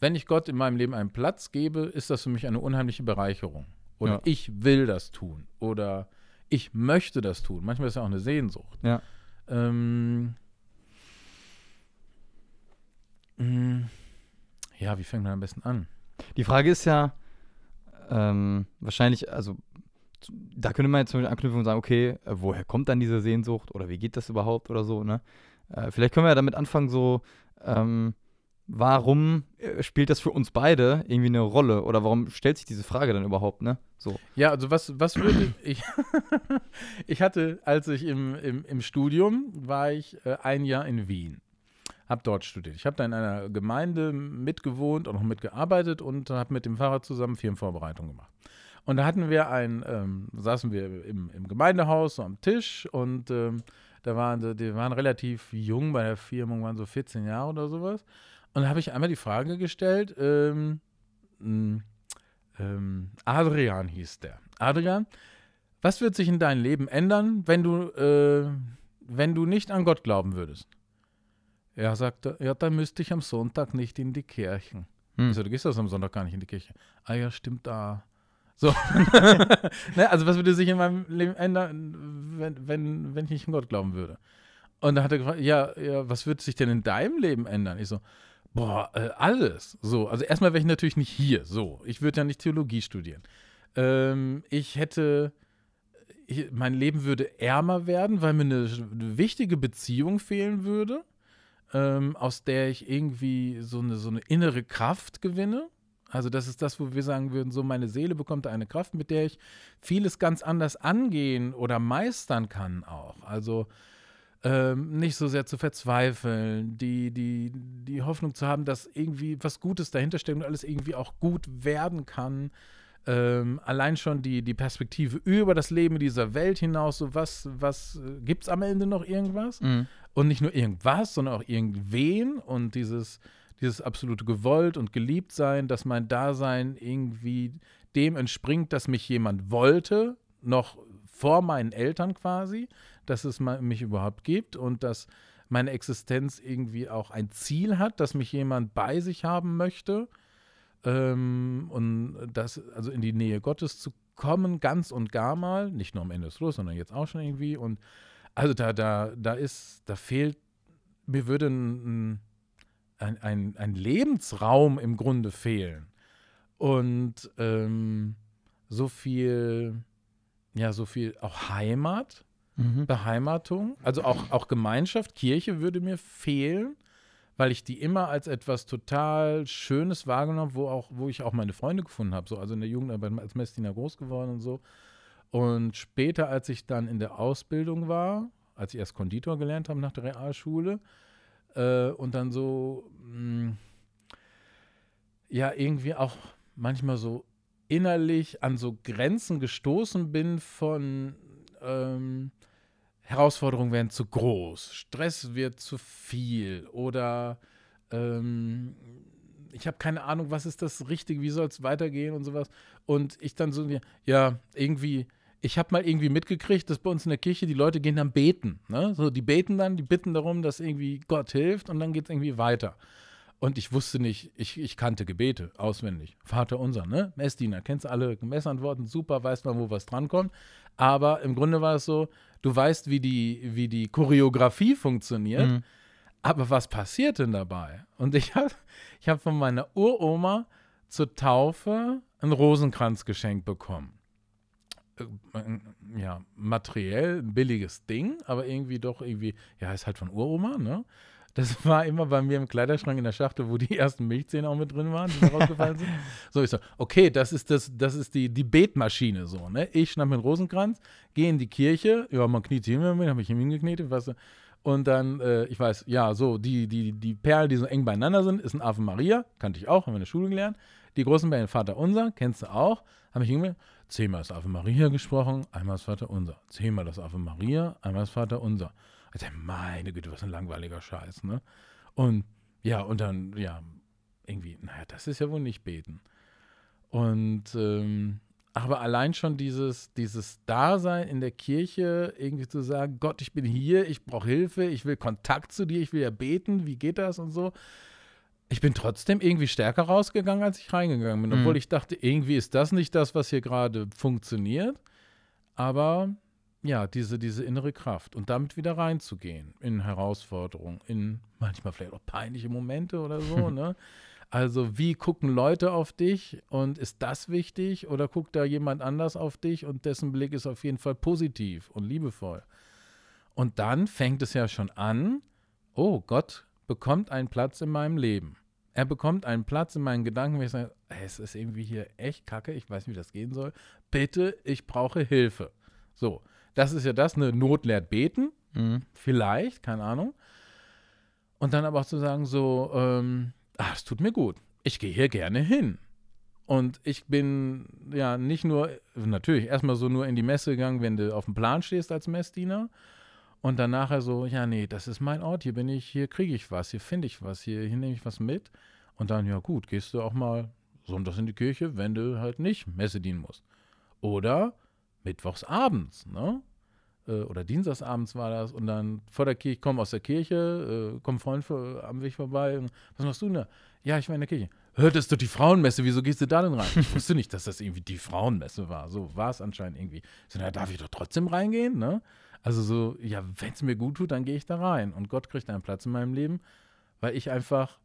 wenn ich Gott in meinem Leben einen Platz gebe, ist das für mich eine unheimliche Bereicherung. Oder Ja. ich will das tun. Oder ich möchte das tun. Manchmal ist ja auch eine Sehnsucht. Ja. Ähm, mh, ja, wie fängt man am besten an? Die Frage ist ja ähm, wahrscheinlich, also da könnte man jetzt zum Beispiel anknüpfen und sagen, okay, äh, woher kommt dann diese Sehnsucht oder wie geht das überhaupt oder so, ne? Äh, vielleicht können wir ja damit anfangen, so, ähm, warum äh, spielt das für uns beide irgendwie eine Rolle oder warum stellt sich diese Frage dann überhaupt, ne? So. Ja, also was, was würde ich. ich hatte, als ich im, im, im Studium war ich äh, ein Jahr in Wien. Hab dort studiert. Ich habe da in einer Gemeinde mitgewohnt und auch mitgearbeitet und habe mit dem Pfarrer zusammen Firmenvorbereitung gemacht. Und da hatten wir ein, ähm, saßen wir im, im Gemeindehaus so am Tisch und ähm, da waren sie, die waren relativ jung bei der Firmung, waren so 14 Jahre oder sowas. Und da habe ich einmal die Frage gestellt, ähm, mh, ähm, Adrian hieß der. Adrian, was wird sich in deinem Leben ändern, wenn du, äh, wenn du nicht an Gott glauben würdest? Er sagte, ja, dann müsste ich am Sonntag nicht in die Kirchen. Hm. Ich so, du gehst doch am Sonntag gar nicht in die Kirche. Ah ja, stimmt da. So. ne, also was würde sich in meinem Leben ändern, wenn, wenn, wenn ich nicht an Gott glauben würde? Und da hat er gefragt, ja, ja, was würde sich denn in deinem Leben ändern? Ich so, boah, äh, alles. So, also erstmal wäre ich natürlich nicht hier. So, ich würde ja nicht Theologie studieren. Ähm, ich hätte, ich, mein Leben würde ärmer werden, weil mir eine, eine wichtige Beziehung fehlen würde, ähm, aus der ich irgendwie so eine, so eine innere Kraft gewinne. Also das ist das, wo wir sagen würden, so meine Seele bekommt eine Kraft, mit der ich vieles ganz anders angehen oder meistern kann auch. Also ähm, nicht so sehr zu verzweifeln, die, die, die Hoffnung zu haben, dass irgendwie was Gutes dahinter steckt und alles irgendwie auch gut werden kann. Ähm, allein schon die, die Perspektive über das Leben in dieser Welt hinaus, so was, was äh, gibt es am Ende noch irgendwas? Mhm. Und nicht nur irgendwas, sondern auch irgendwen und dieses, dieses absolute Gewollt und Geliebtsein, dass mein Dasein irgendwie dem entspringt, dass mich jemand wollte, noch vor meinen Eltern quasi, dass es mich überhaupt gibt und dass meine Existenz irgendwie auch ein Ziel hat, dass mich jemand bei sich haben möchte. Ähm, und das, also in die Nähe Gottes zu kommen, ganz und gar mal, nicht nur am Ende des Los, sondern jetzt auch schon irgendwie. Und also da, da, da ist, da fehlt, mir würde ein, ein, ein, ein Lebensraum im Grunde fehlen. Und ähm, so viel, ja, so viel auch Heimat, Mhm. Beheimatung, also auch, auch Gemeinschaft, Kirche würde mir fehlen, weil ich die immer als etwas total Schönes wahrgenommen habe, wo, auch, wo ich auch meine Freunde gefunden habe. So, also in der Jugendarbeit als Messdiener groß geworden und so. Und später, als ich dann in der Ausbildung war, als ich erst Konditor gelernt habe nach der Realschule, äh, und dann so, mh, ja, irgendwie auch manchmal so innerlich an so Grenzen gestoßen bin von ähm, Herausforderungen werden zu groß, Stress wird zu viel oder ähm, ich habe keine Ahnung, was ist das Richtige, wie soll es weitergehen und sowas. Und ich dann so, ja, irgendwie, ich habe mal irgendwie mitgekriegt, dass bei uns in der Kirche die Leute gehen dann beten. Ne? So, die beten dann, die bitten darum, dass irgendwie Gott hilft und dann geht es irgendwie weiter. Und ich wusste nicht, ich, ich kannte Gebete auswendig. Vater unser, ne? Messdiener, kennst alle Messantworten, super, weißt man, wo was drankommt. Aber im Grunde war es so, du weißt, wie die, wie die Choreografie funktioniert. Mhm. Aber was passiert denn dabei? Und ich habe ich hab von meiner Uroma zur Taufe einen Rosenkranz geschenkt bekommen. Äh, ja, materiell ein billiges Ding, aber irgendwie doch irgendwie, ja, ist halt von Uroma, ne? Das war immer bei mir im Kleiderschrank in der Schachtel, wo die ersten Milchzähne auch mit drin waren, die rausgefallen sind. So, ich so, okay, das ist das, das ist die, die Betmaschine so, ne? Ich schnapp mir einen Rosenkranz, gehe in die Kirche, ja, man kniet sich hin, habe ich hingeknetet, weißt du, und dann, äh, ich weiß, ja, so, die, die, die Perlen, die so eng beieinander sind, ist ein Ave Maria, kannte ich auch, haben wir in der Schule gelernt. Die großen Perlen, Vater Unser, kennst du auch, habe ich irgendwie zehnmal das Ave Maria gesprochen, einmal das Vater Unser. Zehnmal das Ave Maria, einmal das Vater Unser. Also, meine Güte, was ein langweiliger Scheiß, ne? Und ja, und dann, ja, irgendwie, naja, das ist ja wohl nicht beten. Und ähm, aber allein schon dieses, dieses Dasein in der Kirche, irgendwie zu sagen, Gott, ich bin hier, ich brauche Hilfe, ich will Kontakt zu dir, ich will ja beten, wie geht das und so. Ich bin trotzdem irgendwie stärker rausgegangen, als ich reingegangen bin, obwohl mhm. ich dachte, irgendwie ist das nicht das, was hier gerade funktioniert. Aber ja, diese, diese innere Kraft und damit wieder reinzugehen in Herausforderungen, in manchmal vielleicht auch peinliche Momente oder so, ne? Also wie gucken Leute auf dich und ist das wichtig oder guckt da jemand anders auf dich und dessen Blick ist auf jeden Fall positiv und liebevoll. Und dann fängt es ja schon an, oh, Gott bekommt einen Platz in meinem Leben. Er bekommt einen Platz in meinen Gedanken, wenn ich sage, hey, es ist irgendwie hier echt kacke, ich weiß nicht, wie das gehen soll. Bitte, ich brauche Hilfe. So, das ist ja das, eine Not lehrt beten. Mhm. Vielleicht, keine Ahnung. Und dann aber auch zu sagen, so, ähm, ach, es tut mir gut. Ich gehe hier gerne hin. Und ich bin ja nicht nur, natürlich erstmal so nur in die Messe gegangen, wenn du auf dem Plan stehst als Messdiener. Und dann nachher so, ja, nee, das ist mein Ort, hier bin ich, hier kriege ich was, hier finde ich was, hier, hier nehme ich was mit. Und dann, ja gut, gehst du auch mal sonntags in die Kirche, wenn du halt nicht Messe dienen musst. Oder mittwochs abends, ne? Äh, oder dienstagsabends war das. Und dann vor der Kirche, ich komme aus der Kirche, äh, kommt ein Freund am Weg vorbei. Und, was machst du denn da? Ja, ich war in der Kirche. Hörtest du die Frauenmesse? Wieso gehst du da denn rein? Ich wusste nicht, dass das irgendwie die Frauenmesse war. So war es anscheinend irgendwie. So, na, darf ich doch trotzdem reingehen, ne? Also so, ja, wenn es mir gut tut, dann gehe ich da rein. Und Gott kriegt einen Platz in meinem Leben, weil ich einfach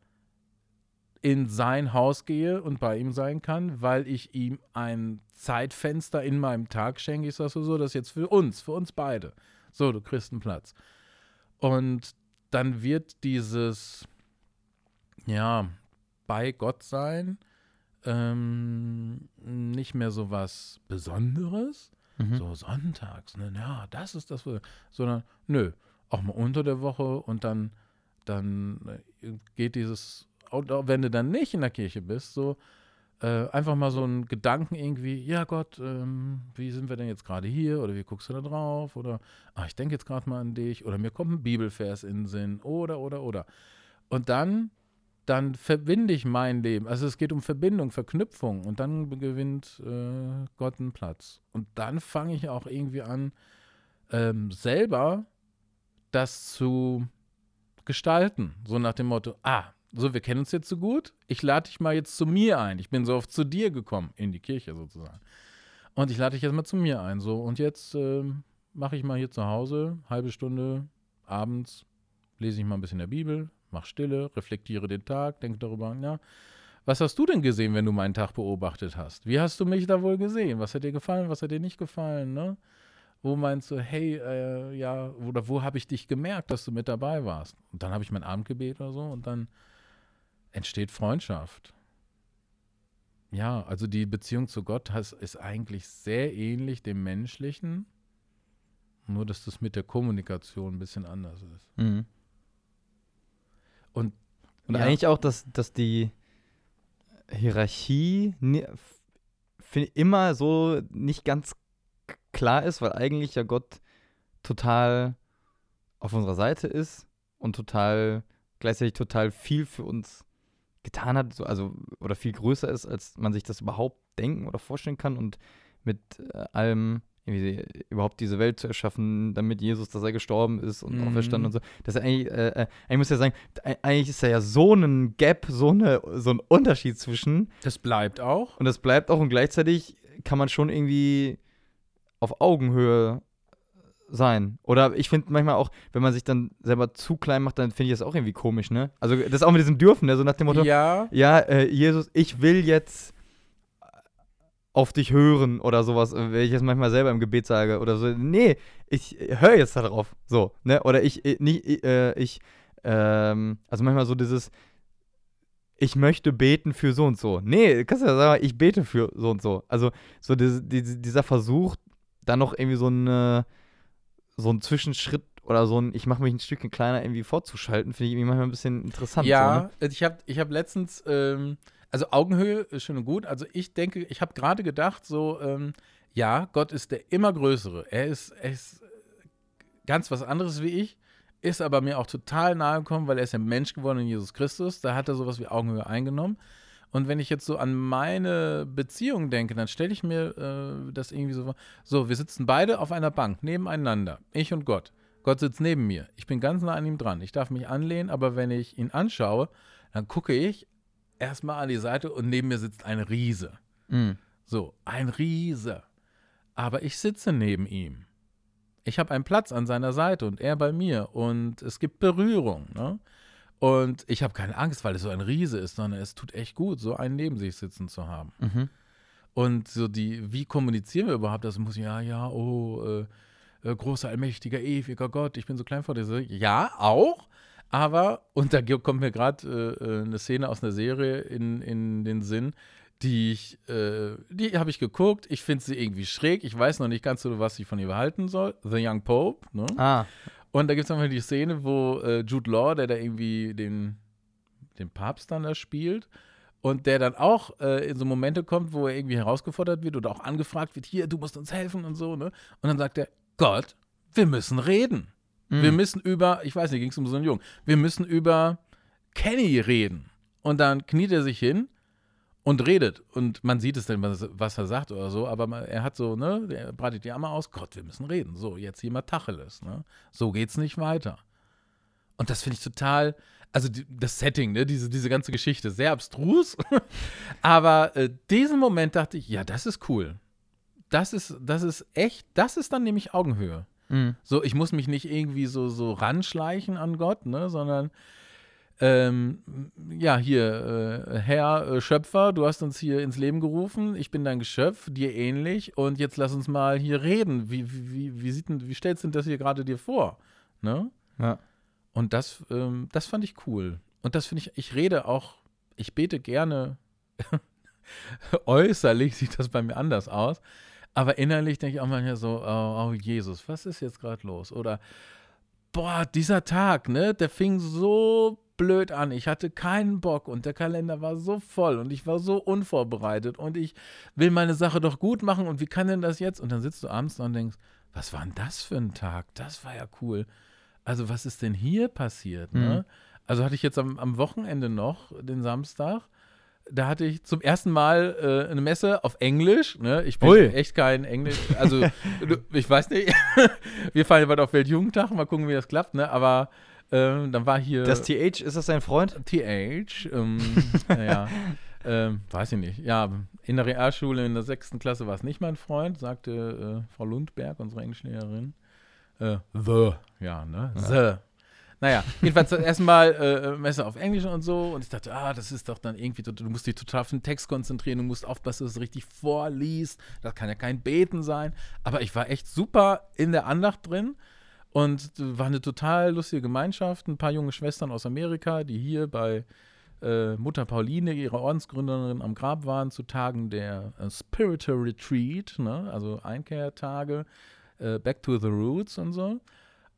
in sein Haus gehe und bei ihm sein kann, weil ich ihm ein Zeitfenster in meinem Tag schenke. Ich sage so, das ist jetzt für uns, für uns beide. So, du kriegst einen Platz. Und dann wird dieses, ja, bei Gott sein ähm, nicht mehr so was Besonderes, mhm. so sonntags, ne, ja, das ist das, sondern nö, auch mal unter der Woche und dann, dann äh, geht dieses und auch wenn du dann nicht in der Kirche bist, so äh, einfach mal so ein Gedanken irgendwie, ja Gott, ähm, wie sind wir denn jetzt gerade hier? Oder wie guckst du da drauf? Oder ach, ich denke jetzt gerade mal an dich. Oder mir kommt ein Bibelvers in den Sinn. Oder, oder, oder. Und dann, dann verbinde ich mein Leben. Also es geht um Verbindung, Verknüpfung. Und dann gewinnt äh, Gott einen Platz. Und dann fange ich auch irgendwie an, ähm, selber das zu gestalten. So nach dem Motto, ah, so, wir kennen uns jetzt so gut, ich lade dich mal jetzt zu mir ein. Ich bin so oft zu dir gekommen, in die Kirche sozusagen. Und ich lade dich jetzt mal zu mir ein. So, und jetzt äh, mache ich mal hier zu Hause, halbe Stunde abends, lese ich mal ein bisschen der Bibel, mach Stille, reflektiere den Tag, denke darüber, ja, was hast du denn gesehen, wenn du meinen Tag beobachtet hast? Wie hast du mich da wohl gesehen? Was hat dir gefallen, was hat dir nicht gefallen, ne? Wo meinst du, hey, äh, ja, oder wo habe ich dich gemerkt, dass du mit dabei warst? Und dann habe ich mein Abendgebet oder so und dann entsteht Freundschaft. Ja, also die Beziehung zu Gott ist eigentlich sehr ähnlich dem menschlichen, nur dass das mit der Kommunikation ein bisschen anders ist. Mhm. Und, Und ja, eigentlich auch, dass, dass die Hierarchie immer so nicht ganz klar ist, weil eigentlich ja Gott total auf unserer Seite ist und total gleichzeitig total viel für uns getan hat, so, also oder viel größer ist, als man sich das überhaupt denken oder vorstellen kann und mit äh, allem irgendwie überhaupt diese Welt zu erschaffen, damit Jesus, dass er gestorben ist und Mhm. auferstanden und so. Das ist eigentlich, äh, äh, eigentlich muss ich ja sagen, eigentlich ist da ja so ein Gap, so, eine, so ein Unterschied zwischen Das bleibt auch. und das bleibt auch und gleichzeitig kann man schon irgendwie auf Augenhöhe sein. Oder ich finde manchmal auch, wenn man sich dann selber zu klein macht, dann finde ich das auch irgendwie komisch, ne? Also das ist auch mit diesem Dürfen, ne? so nach dem Motto, Ja, ja, äh, Jesus, ich will jetzt auf dich hören oder sowas, äh, wenn ich jetzt manchmal selber im Gebet sage oder so. Nee, ich höre jetzt da drauf. So, ne? Oder ich, ich nicht, ich, äh, ich ähm, also manchmal so dieses, ich möchte beten für so und so. Nee, kannst du ja sagen, ich bete für so und so. Also so diese, diese, dieser Versuch, da noch irgendwie so eine, so einen Zwischenschritt oder so ein, ich mache mich ein Stückchen kleiner irgendwie vorzuschalten, finde ich irgendwie manchmal ein bisschen interessant. So, ja, ne? ich habe ich hab letztens, ähm, also Augenhöhe ist schön und gut. Also ich denke, ich habe gerade gedacht, so, ähm, ja, Gott ist der immer Größere. Er ist, er ist ganz was anderes wie ich, ist aber mir auch total nahe gekommen, weil er ist ja Mensch geworden in Jesus Christus. Da hat er sowas wie Augenhöhe eingenommen. Und wenn ich jetzt so an meine Beziehung denke, dann stelle ich mir äh, das irgendwie so vor. So, wir sitzen beide auf einer Bank nebeneinander, ich und Gott. Gott sitzt neben mir. Ich bin ganz nah an ihm dran. Ich darf mich anlehnen, aber wenn ich ihn anschaue, dann gucke ich erstmal an die Seite und neben mir sitzt ein Riese. Mhm. So, ein Riese. Aber ich sitze neben ihm. Ich habe einen Platz an seiner Seite und er bei mir. Und es gibt Berührung. Ne? Und ich habe keine Angst, weil es so ein Riese ist, sondern es tut echt gut, so einen neben sich sitzen zu haben. Mhm. Und so die, wie kommunizieren wir überhaupt? Das muss ja, ja, oh, äh, äh, großer, allmächtiger, ewiger Gott, ich bin so klein vor dir. Ja, auch. Aber, und da kommt mir gerade äh, äh, eine Szene aus einer Serie in, in den Sinn, die ich, äh, die habe ich geguckt. Ich finde sie irgendwie schräg. Ich weiß noch nicht ganz so, was ich von ihr behalten soll. The Young Pope. Ne? Ah, Und da gibt es nochmal die Szene, wo äh, Jude Law, der da irgendwie den, den Papst dann da spielt, und der dann auch äh, in so Momente kommt, wo er irgendwie herausgefordert wird oder auch angefragt wird, hier, du musst uns helfen und so, ne? Und dann sagt er, Gott, wir müssen reden. Wir Mhm. müssen über, ich weiß nicht, ging es um so einen Jungen, wir müssen über Kenny reden. Und dann kniet er sich hin und redet. Und man sieht es dann, was, was er sagt oder so, aber man, er hat so, ne, der breitet die Arme aus, Gott, wir müssen reden. So, jetzt hier mal Tacheles, ne? So geht's nicht weiter. Und das finde ich total, also die, das Setting, ne, diese, diese ganze Geschichte, sehr abstrus. aber äh, diesen Moment dachte ich, ja, das ist cool. Das ist, das ist echt, das ist dann nämlich Augenhöhe. Mhm. So, ich muss mich nicht irgendwie so, so ranschleichen an Gott, ne, sondern ähm, ja, hier, äh, Herr äh, Schöpfer, du hast uns hier ins Leben gerufen, ich bin dein Geschöpf, dir ähnlich, und jetzt lass uns mal hier reden. Wie, wie, wie, sieht denn, wie stellst du das hier gerade dir vor? Ne? Ja. Und das, ähm, das fand ich cool. Und das finde ich, ich rede auch, ich bete gerne. Äußerlich sieht das bei mir anders aus. Aber innerlich denke ich auch manchmal so, oh, oh Jesus, was ist jetzt gerade los? Oder, boah, dieser Tag, ne, der fing so blöd an. Ich hatte keinen Bock und der Kalender war so voll und ich war so unvorbereitet und ich will meine Sache doch gut machen und wie kann denn das jetzt? Und dann sitzt du abends und denkst, was war denn das für ein Tag? Das war ja cool. Also, was ist denn hier passiert? Ne? Also hatte ich jetzt am, am Wochenende noch, den Samstag, da hatte ich zum ersten Mal äh, eine Messe auf Englisch. Ne? Ich bin Ui. echt kein Englisch. Also, ich weiß nicht. Wir fahren ja bald auf Weltjugendtag, mal gucken, wie das klappt. Ne? Aber ähm, dann war hier Das TH, ist das dein Freund? TH. Ähm, ja, ähm, weiß ich nicht. Ja, in der Realschule in der sechsten Klasse war es nicht mein Freund, sagte äh, Frau Lundberg, unsere Englischlehrerin. Äh, the, ja, ne? The. Naja, jedenfalls das erste Mal äh, Messe auf Englisch und so. Und ich dachte, ah, das ist doch dann irgendwie, du musst dich total auf den Text konzentrieren, du musst aufpassen, dass du es richtig vorliest. Das kann ja kein Beten sein. Aber ich war echt super in der Andacht drin. Und war eine total lustige Gemeinschaft. Ein paar junge Schwestern aus Amerika, die hier bei äh, Mutter Pauline, ihrer Ordensgründerin, am Grab waren zu Tagen der äh, Spiritual Retreat, ne? also Einkehrtage, äh, Back to the Roots und so.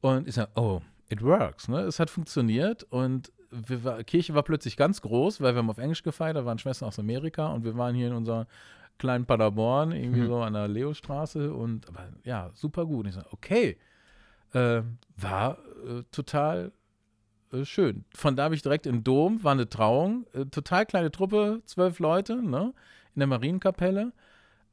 Und ich sage, oh, it works, ne? Es hat funktioniert und wir war, Kirche war plötzlich ganz groß, weil wir haben auf Englisch gefeiert, da waren Schwestern aus Amerika und wir waren hier in unserer kleinen Paderborn, irgendwie Mhm. so an der Leostraße und aber, ja, super gut. Und ich sage, okay, äh, war äh, total äh, schön. Von da habe ich direkt im Dom, war eine Trauung, äh, total kleine Truppe, zwölf Leute, ne? In der Marienkapelle.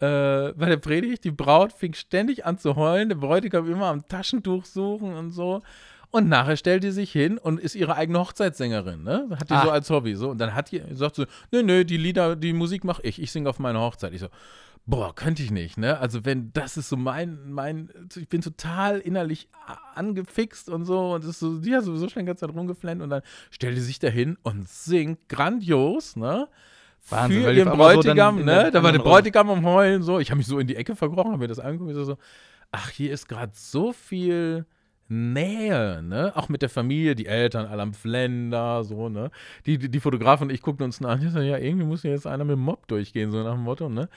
äh, bei der Predigt, die Braut fing ständig an zu heulen, der Bräutigam immer am Taschentuch suchen und so. Und nachher stellt die sich hin und ist ihre eigene Hochzeitssängerin, ne? Hat die Ach. so als Hobby. So. Und dann hat die, sagt sie, nö, nö, die Lieder, die Musik mache ich, ich singe auf meiner Hochzeit. Ich so, boah, könnte ich nicht, ne? Also wenn, das ist so mein, mein, ich bin total innerlich angefixt und so und ist so, die hat sowieso schon die ganze Zeit rumgeflennt und dann stellt die sich da hin und singt grandios, ne? Wahnsinn, für ihren so Bräutigam, in ne? Da war der Bräutigam am Heulen, so. Ich habe mich so in die Ecke verkrochen, habe mir das angeguckt, so, so, ach, hier ist gerade so viel Nähe, ne? Auch mit der Familie, die Eltern alle am Flender, so, ne? Die, die, die Fotografen und ich guckten uns an, ich so, ja, irgendwie muss hier jetzt einer mit dem Mob durchgehen, so nach dem Motto, ne?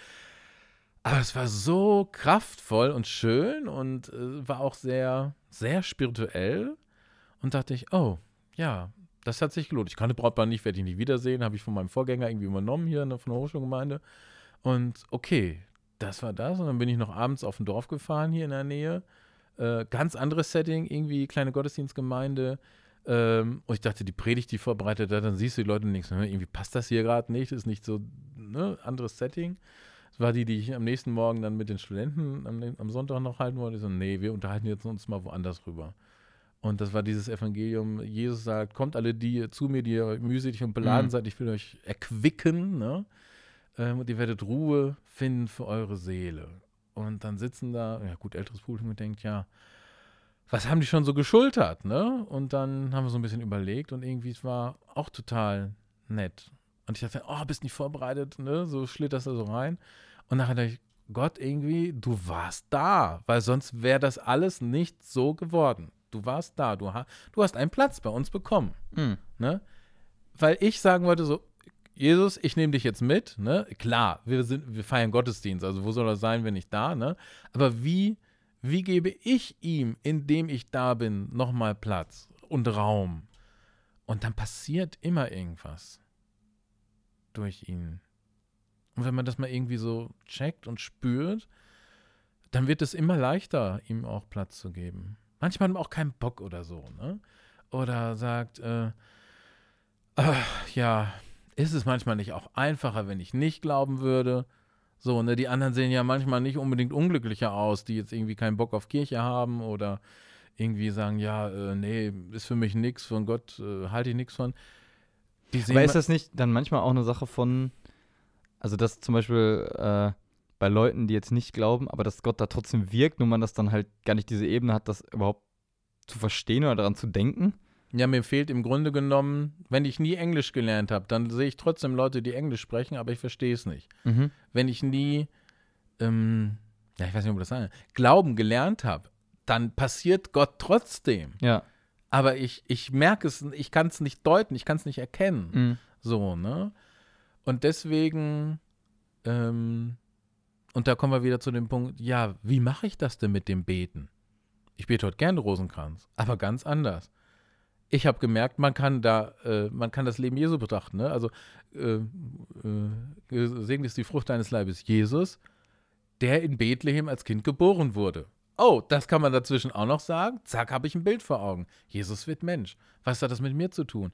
Aber es war so kraftvoll und schön und äh, war auch sehr, sehr spirituell. Und dachte ich, oh, ja, das hat sich gelohnt. Ich kannte Brautpaar nicht, werde ich nicht wiedersehen, habe ich von meinem Vorgänger irgendwie übernommen hier ne, von der Hochschulgemeinde. Und okay, das war das. Und dann bin ich noch abends auf ein Dorf gefahren hier in der Nähe. Äh, ganz anderes Setting, irgendwie kleine Gottesdienstgemeinde. Ähm, und ich dachte, die Predigt, die vorbereitet hat, dann siehst du die Leute nichts. Ne? Irgendwie passt das hier gerade nicht, ist nicht so, ne, anderes Setting. Das war die, die ich am nächsten Morgen dann mit den Studenten am, am Sonntag noch halten wollte. Ich so, nee, wir unterhalten jetzt uns mal woanders rüber. Und das war dieses Evangelium. Jesus sagt, kommt alle die zu mir, die ihr mühselig und beladen Mhm. seid, ich will euch erquicken, ne? Ähm, und ihr werdet Ruhe finden für eure Seele. Und dann sitzen da, ja gut, älteres Publikum denkt, ja, was haben die schon so geschultert, ne? Und dann haben wir so ein bisschen überlegt und irgendwie, es war auch total nett. Und ich dachte, oh, bist nicht vorbereitet, ne? So schlitterst du so rein. Und nachher dachte ich, Gott, irgendwie, du warst da, weil sonst wäre das alles nicht so geworden. Du warst da, du, ha du hast einen Platz bei uns bekommen, Hm. ne? Weil ich sagen wollte so, Jesus, ich nehme dich jetzt mit, ne? Klar, wir sind, wir feiern Gottesdienst, also wo soll er sein, wenn ich da, ne? Aber wie, wie gebe ich ihm, indem ich da bin, nochmal Platz und Raum? Und dann passiert immer irgendwas durch ihn. Und wenn man das mal irgendwie so checkt und spürt, dann wird es immer leichter, ihm auch Platz zu geben. Manchmal hat man auch keinen Bock oder so, ne? Oder sagt, äh, ach, ja, ist es manchmal nicht auch einfacher, wenn ich nicht glauben würde? So, ne, die anderen sehen ja manchmal nicht unbedingt unglücklicher aus, die jetzt irgendwie keinen Bock auf Kirche haben oder irgendwie sagen, ja, äh, nee, ist für mich nichts, von Gott äh, halte ich nichts von. Aber ist das nicht dann manchmal auch eine Sache von, also dass zum Beispiel äh, bei Leuten, die jetzt nicht glauben, aber dass Gott da trotzdem wirkt, nur man das dann halt gar nicht diese Ebene hat, das überhaupt zu verstehen oder daran zu denken? Ja, mir fehlt im Grunde genommen, wenn ich nie Englisch gelernt habe, dann sehe ich trotzdem Leute, die Englisch sprechen, aber ich verstehe es nicht. Mhm. Wenn ich nie, ähm, ja, ich weiß nicht, ob das sagen, Glauben gelernt habe, dann passiert Gott trotzdem. Ja. Aber ich, ich merke es, ich kann es nicht deuten, ich kann es nicht erkennen. Mhm. So, ne? Und deswegen, ähm, und da kommen wir wieder zu dem Punkt, ja, wie mache ich das denn mit dem Beten? Ich bete heute gerne Rosenkranz, aber ganz anders. Ich habe gemerkt, man kann da, äh, man kann das Leben Jesu betrachten. Ne? Also äh, äh, gesegnet ist die Frucht deines Leibes Jesus, der in Bethlehem als Kind geboren wurde. Oh, das kann man dazwischen auch noch sagen. Zack, habe ich ein Bild vor Augen. Jesus wird Mensch. Was hat das mit mir zu tun?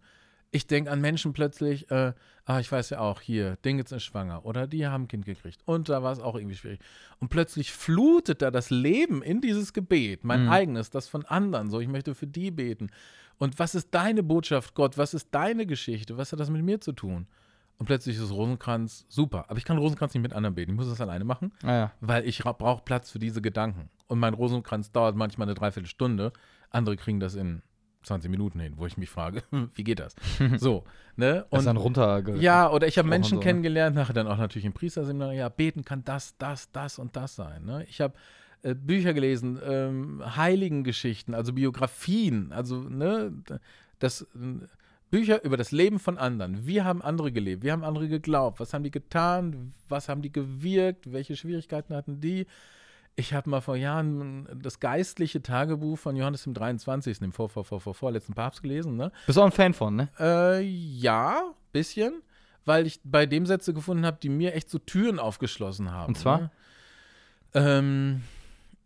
Ich denke an Menschen plötzlich, äh, ah, ich weiß ja auch, hier, Dingens ist schwanger oder die haben ein Kind gekriegt und da war es auch irgendwie schwierig. Und plötzlich flutet da das Leben in dieses Gebet, mein Mhm. eigenes, das von anderen, so, ich möchte für die beten. Und was ist deine Botschaft, Gott? Was ist deine Geschichte? Was hat das mit mir zu tun? Und plötzlich ist Rosenkranz super. Aber ich kann Rosenkranz nicht mit anderen beten. Ich muss das alleine machen, Ah ja. weil ich brauche Platz für diese Gedanken. Und mein Rosenkranz dauert manchmal eine Dreiviertelstunde. Andere kriegen das in 20 Minuten hin, wo ich mich frage, wie geht das? So, ne? Und ist dann runter. ja, oder ich habe Menschen so, ne? kennengelernt, nachher dann auch natürlich im Priesterseminar, ja, beten kann das, das, das und das sein. Ne? Ich habe äh, Bücher gelesen, ähm, Heiligengeschichten, also Biografien, also ne, das, äh, Bücher über das Leben von anderen. Wie haben andere gelebt? Wie haben andere geglaubt? Was haben die getan? Was haben die gewirkt? Welche Schwierigkeiten hatten die? Ich habe mal vor Jahren das geistliche Tagebuch von Johannes dem 23., dem vor, vor, vor, vor, vorletzten Papst gelesen, ne? Bist du auch ein Fan von, ne? Äh, ja, bisschen, weil ich bei dem Sätze gefunden habe, die mir echt so Türen aufgeschlossen haben. Und zwar? Ne? Ähm,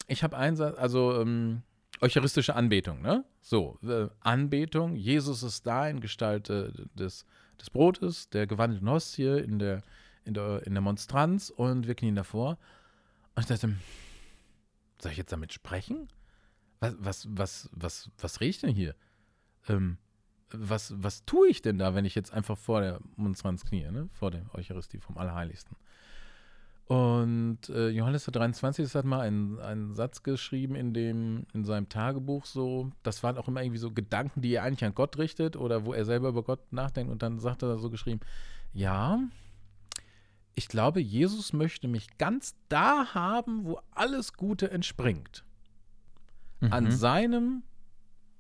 ich habe einen Satz, also ähm, eucharistische Anbetung, ne? So, äh, Anbetung, Jesus ist da in Gestalt äh, des, des Brotes, der gewandelten Hostie, in der, in der, in der Monstranz und wir knien davor. Und ich dachte, soll ich jetzt damit sprechen? Was, was, was, was, was rede ich denn hier? Ähm, was, was tue ich denn da, wenn ich jetzt einfach vor der Monstranz knie, ne? vor der Eucharistie vom Allerheiligsten? Und äh, Johannes der 23. hat mal einen, einen Satz geschrieben in, dem, in seinem Tagebuch, so, das waren auch immer irgendwie so Gedanken, die er eigentlich an Gott richtet oder wo er selber über Gott nachdenkt. Und dann sagt er so geschrieben, ja, ich glaube, Jesus möchte mich ganz da haben, wo alles Gute entspringt. Mhm. An seinem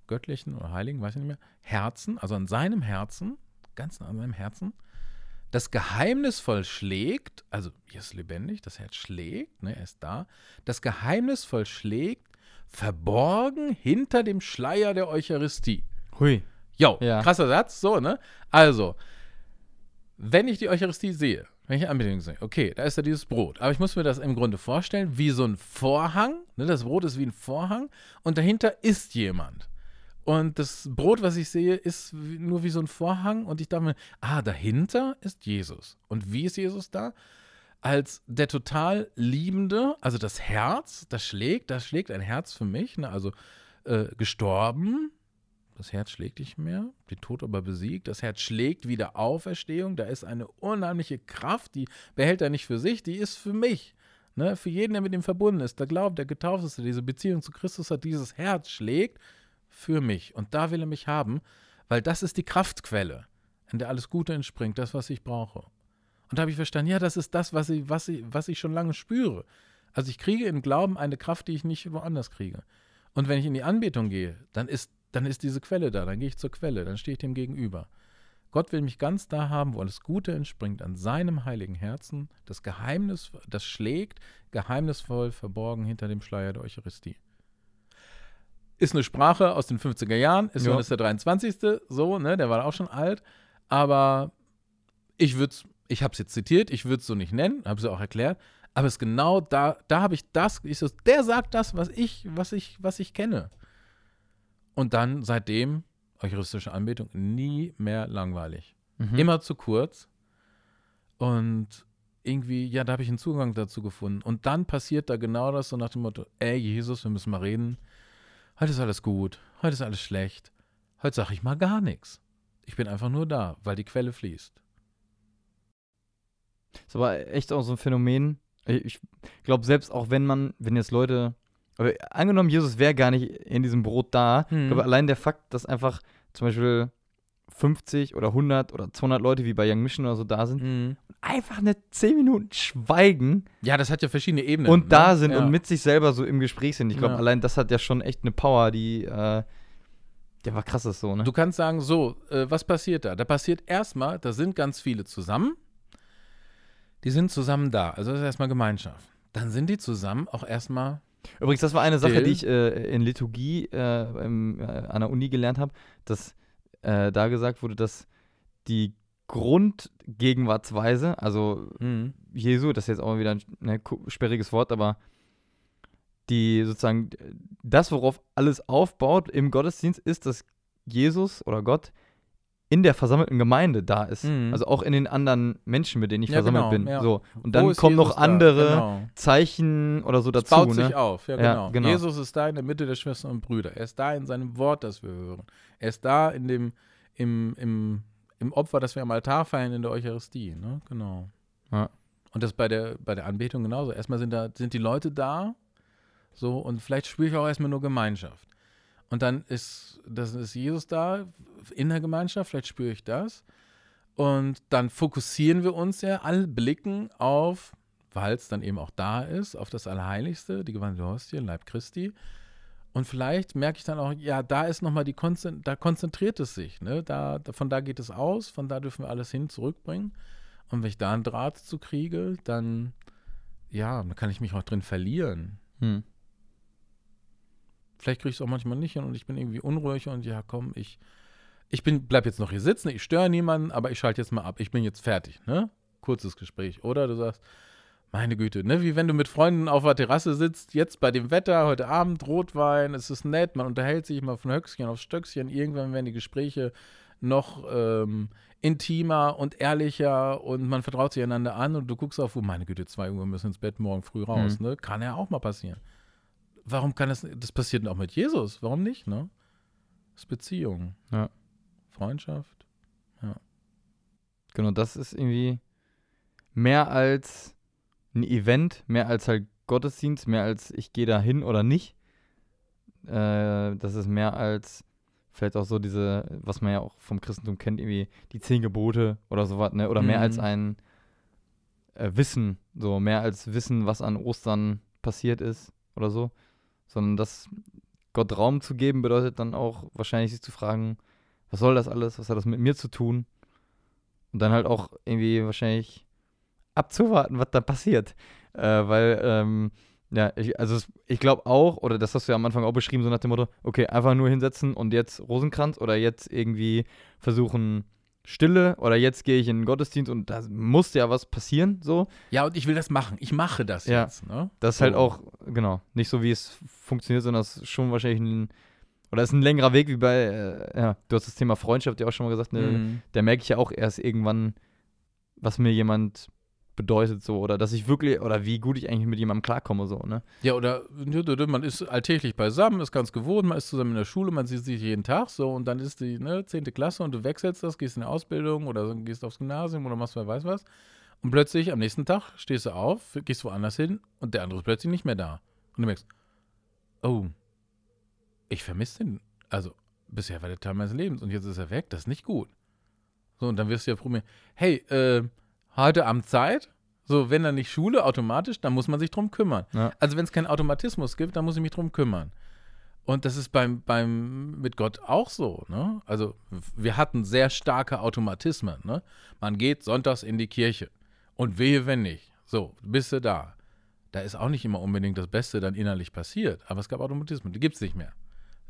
göttlichen oder heiligen, weiß ich nicht mehr, Herzen, also an seinem Herzen, ganz an seinem Herzen, das geheimnisvoll schlägt, also hier ist lebendig, das Herz schlägt, ne, er ist da, das geheimnisvoll schlägt, verborgen hinter dem Schleier der Eucharistie. Hui. Jo, ja. krasser Satz, so, ne? Also, wenn ich die Eucharistie sehe, wenn ich Anbetung sehe, okay, da ist ja dieses Brot. Aber ich muss mir das im Grunde vorstellen wie so ein Vorhang. Ne, das Brot ist wie ein Vorhang und dahinter ist jemand. Und das Brot, was ich sehe, ist nur wie so ein Vorhang. Und ich dachte mir, ah, dahinter ist Jesus. Und wie ist Jesus da? Als der total Liebende, also das Herz, das schlägt, das schlägt ein Herz für mich, ne? also äh, gestorben, das Herz schlägt nicht mehr, den Tod aber besiegt. Das Herz schlägt wieder Auferstehung. Da ist eine unheimliche Kraft, die behält er nicht für sich, die ist für mich. Ne? Für jeden, der mit ihm verbunden ist, der glaubt, der getauft ist, der diese Beziehung zu Christus hat, dieses Herz schlägt für mich. Und da will er mich haben, weil das ist die Kraftquelle, in der alles Gute entspringt, das, was ich brauche. Und da habe ich verstanden, ja, das ist das, was ich, was, ich, was ich schon lange spüre. Also ich kriege im Glauben eine Kraft, die ich nicht woanders kriege. Und wenn ich in die Anbetung gehe, dann ist dann ist diese Quelle da, dann gehe ich zur Quelle, dann stehe ich dem gegenüber. Gott will mich ganz da haben, wo alles Gute entspringt, an seinem heiligen Herzen, das Geheimnis, das schlägt, geheimnisvoll verborgen hinter dem Schleier der Eucharistie. Ist eine Sprache aus den 50er Jahren, ist ja. Der 23. So, ne, der war auch schon alt, aber ich würde ich habe es jetzt zitiert, ich würde es so nicht nennen, habe es auch erklärt, aber es ist genau da, da habe ich das, ich so, der sagt das, was ich, was ich, was ich kenne. Und dann seitdem eucharistische Anbetung nie mehr langweilig. Mhm. Immer zu kurz. Und irgendwie, ja, da habe ich einen Zugang dazu gefunden. Und dann passiert da genau das so nach dem Motto, ey Jesus, wir müssen mal reden. Heute ist alles gut, heute ist alles schlecht. Heute sage ich mal gar nichts. Ich bin einfach nur da, weil die Quelle fließt. Das ist aber echt auch so ein Phänomen. Ich glaube, selbst auch wenn man, wenn jetzt Leute aber angenommen, Jesus wäre gar nicht in diesem Brot da, hm. aber allein der Fakt, dass einfach zum Beispiel 50 oder 100 oder 200 Leute wie bei Young Mission oder so da sind hm. und einfach eine 10 Minuten schweigen. Ja, das hat ja verschiedene Ebenen. Und ne? da sind ja. und mit sich selber so im Gespräch sind. Ich glaube, ja. allein das hat ja schon echt eine Power, die, äh, der war krass so, ne? Du kannst sagen, so, äh, was passiert da? Da passiert erstmal, da sind ganz viele zusammen. Die sind zusammen da. Also das ist erstmal Gemeinschaft. Dann sind die zusammen auch erstmal Übrigens, das war eine Sache, die ich äh, in Liturgie äh, im, äh, an der Uni gelernt habe, dass äh, da gesagt wurde, dass die Grundgegenwartsweise, also mhm. Jesu, das ist jetzt auch wieder ein ne, sperriges Wort, aber die sozusagen das, worauf alles aufbaut im Gottesdienst, ist, dass Jesus oder Gott in der versammelten Gemeinde da ist. Mhm. Also auch in den anderen Menschen, mit denen ich ja, versammelt genau, bin. Ja. So. Und dann kommen Jesus noch andere genau. Zeichen oder so dazu. Es baut ne? sich auf, ja, genau. genau. Jesus ist da in der Mitte der Schwestern und Brüder. Er ist da in seinem Wort, das wir hören. Er ist da in dem, im, im, im Opfer, das wir am Altar feiern in der Eucharistie. Ne? Genau. Ja. Und das bei der, bei der Anbetung genauso. Erstmal sind, da, sind die Leute da, so, und vielleicht spüre ich auch erstmal nur Gemeinschaft. Und dann ist, das ist Jesus da in der Gemeinschaft, vielleicht spüre ich das. Und dann fokussieren wir uns ja, alle blicken auf, weil es dann eben auch da ist, auf das Allerheiligste, die gewandelte Hostie, Leib Christi. Und vielleicht merke ich dann auch, ja, da ist nochmal die Konzent da konzentriert es sich, ne? Da, von da geht es aus, von da dürfen wir alles hin zurückbringen. Und wenn ich da einen Draht zu kriege, dann, ja, dann kann ich mich auch drin verlieren. Hm. Vielleicht kriege ich es auch manchmal nicht hin und ich bin irgendwie unruhig und ja, komm, ich, ich bin, bleib jetzt noch hier sitzen, ich störe niemanden, aber ich schalte jetzt mal ab. Ich bin jetzt fertig, ne? Kurzes Gespräch. Oder du sagst, meine Güte, ne? Wie wenn du mit Freunden auf der Terrasse sitzt, jetzt bei dem Wetter, heute Abend, Rotwein, es ist nett, man unterhält sich mal von Höchstchen auf Stöckchen, irgendwann werden die Gespräche noch ähm, intimer und ehrlicher und man vertraut sich einander an und du guckst auf, oh meine Güte, zwei Uhr müssen ins Bett morgen früh raus, Mhm. ne? Kann ja auch mal passieren. Warum kann das, das passiert auch mit Jesus? Warum nicht, ne? Das ist Beziehung. Ja. Freundschaft. Genau, das ist irgendwie mehr als ein Event, mehr als halt Gottesdienst, mehr als ich gehe da hin oder nicht. Äh, das ist mehr als vielleicht auch so diese, was man ja auch vom Christentum kennt, irgendwie die zehn Gebote oder sowas, ne? Oder mehr als Mhm. ein äh, Wissen, so mehr als Wissen, was an Ostern passiert ist oder so. Sondern das Gott Raum zu geben, bedeutet dann auch wahrscheinlich sich zu fragen, was soll das alles, was hat das mit mir zu tun? Und dann halt auch irgendwie wahrscheinlich abzuwarten, was da passiert. Äh, weil, ähm, ja, ich, also es, ich glaube auch, oder das hast du ja am Anfang auch beschrieben, so nach dem Motto, okay, einfach nur hinsetzen und jetzt Rosenkranz oder jetzt irgendwie versuchen Stille oder jetzt gehe ich in den Gottesdienst und da muss ja was passieren, so. Ja, und ich will das machen. Ich mache das Ja. jetzt, ne? Das ist halt So. auch, genau, nicht so wie es funktioniert, sondern es ist schon wahrscheinlich ein, oder es ist ein längerer Weg wie bei, äh, ja, du hast das Thema Freundschaft ja auch schon mal gesagt, ne, Mhm. da merke ich ja auch erst irgendwann, was mir jemand bedeutet so oder dass ich wirklich oder wie gut ich eigentlich mit jemandem klarkomme so, ne? Ja, oder man ist alltäglich beisammen, ist ganz gewohnt, man ist zusammen in der Schule, man sieht sich jeden Tag so und dann ist die ne, 10. Klasse und du wechselst das, gehst in die Ausbildung oder gehst aufs Gymnasium oder machst wer weiß was. Und plötzlich am nächsten Tag stehst du auf, gehst woanders hin und der andere ist plötzlich nicht mehr da. Und du merkst, oh, ich vermisse den. Also, bisher war der Teil meines Lebens und jetzt ist er weg, das ist nicht gut. So, und dann wirst du ja probieren, hey, äh, heute Abend Zeit? So, wenn dann nicht Schule automatisch, dann muss man sich drum kümmern. Ja. Also, wenn es keinen Automatismus gibt, dann muss ich mich drum kümmern. Und das ist beim, beim mit Gott auch so, ne? Also, wir hatten sehr starke Automatismen, ne? Man geht sonntags in die Kirche und wehe, wenn nicht. So, bist du da. Da ist auch nicht immer unbedingt das Beste dann innerlich passiert, aber es gab Automatismen, die gibt es nicht mehr.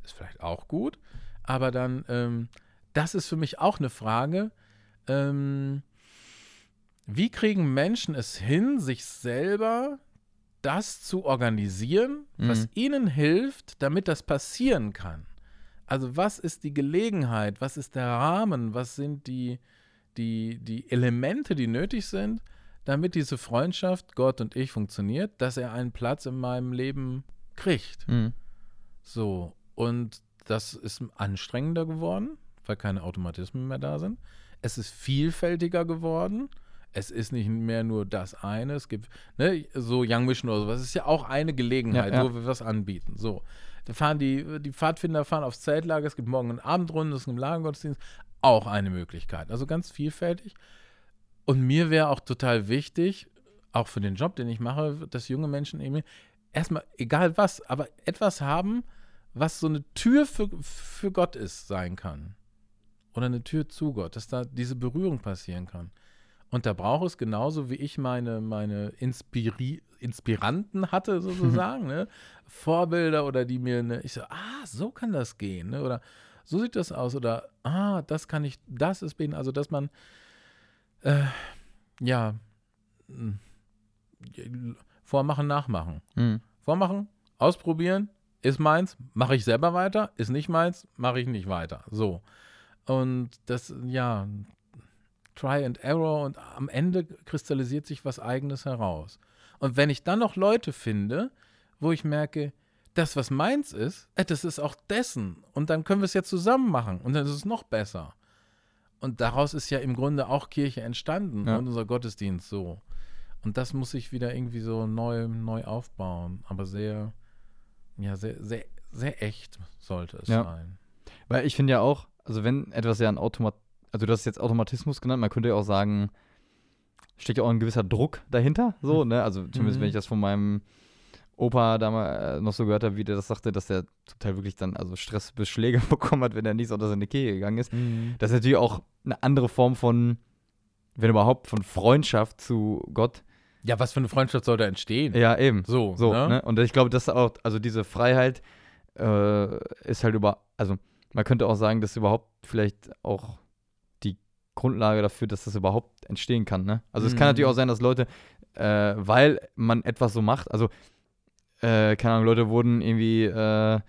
Ist vielleicht auch gut, aber dann, ähm, das ist für mich auch eine Frage, ähm, wie kriegen Menschen es hin, sich selber das zu organisieren, was Mhm. ihnen hilft, damit das passieren kann? Also was ist die Gelegenheit, was ist der Rahmen, was sind die, die, die Elemente, die nötig sind, damit diese Freundschaft, Gott und ich, funktioniert, dass er einen Platz in meinem Leben kriegt. Mhm. So, und das ist anstrengender geworden, weil keine Automatismen mehr da sind. Es ist vielfältiger geworden. Es ist nicht mehr nur das eine. Es gibt, ne, so Young Mission oder sowas. Es ist ja auch eine Gelegenheit, Ja, ja. wo wir was anbieten. So. Da fahren die, die Pfadfinder fahren aufs Zeltlager, es gibt morgen einen Abendrunde, es gibt einen Lagergottesdienst. Auch eine Möglichkeit. Also ganz vielfältig. Und mir wäre auch total wichtig, auch für den Job, den ich mache, dass junge Menschen eben erstmal, egal was, aber etwas haben, was so eine Tür für, für Gott ist, sein kann. Oder eine Tür zu Gott, dass da diese Berührung passieren kann. Und da braucht es genauso, wie ich meine, meine Inspiri Inspiranten hatte, sozusagen, ne? Vorbilder oder die mir, ne, ich so, ah, so kann das gehen, ne? Oder so sieht das aus, oder ah, das kann ich, das ist beten, also dass man, äh, ja, mh, vormachen, nachmachen. Mhm. Vormachen, ausprobieren, ist meins, mache ich selber weiter, ist nicht meins, mache ich nicht weiter. So. Und das, ja, Try and Error und am Ende kristallisiert sich was Eigenes heraus. Und wenn ich dann noch Leute finde, wo ich merke, das, was meins ist, äh, das ist auch dessen. Und dann können wir es ja zusammen machen und dann ist es noch besser. Und daraus ist ja im Grunde auch Kirche entstanden Ja. und unser Gottesdienst so. Und das muss ich wieder irgendwie so neu, neu aufbauen. Aber sehr, ja, sehr, sehr, sehr echt sollte es Ja. sein. Weil ich finde ja auch, also wenn etwas ja ein Automat, also du hast jetzt Automatismus genannt, man könnte ja auch sagen, steckt ja auch ein gewisser Druck dahinter, so, ne? Also zumindest Mhm. wenn ich das von meinem Opa damals äh, noch so gehört habe, wie der das sagte, dass der zum Teil wirklich dann also Stress bis Schläge bekommen hat, wenn er nicht sonntags in die Kirche gegangen ist. Das ist natürlich auch eine andere Form von, wenn überhaupt, von Freundschaft zu Gott. Ja, was für eine Freundschaft soll da entstehen? Ja, eben. So, So, ne? ne? Und ich glaube, dass auch, also diese Freiheit äh, ist halt über, also man könnte auch sagen, dass überhaupt vielleicht auch Grundlage dafür, dass das überhaupt entstehen kann, ne? Also es kann Mhm. natürlich auch sein, dass Leute, äh, weil man etwas so macht, also äh, keine Ahnung, Leute wurden irgendwie äh,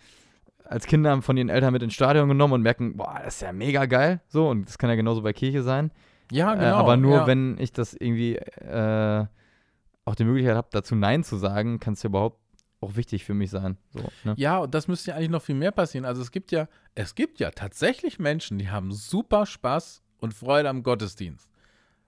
als Kinder von ihren Eltern mit ins Stadion genommen und merken, boah, das ist ja mega geil. So, und das kann ja genauso bei Kirche sein. Ja, Äh, genau. aber nur, ja. wenn ich das irgendwie äh, auch die Möglichkeit habe, dazu Nein zu sagen, kann es ja überhaupt auch wichtig für mich sein. So, ne? Ja, und das müsste ja eigentlich noch viel mehr passieren. Also es gibt ja, es gibt ja tatsächlich Menschen, die haben super Spaß und Freude am Gottesdienst.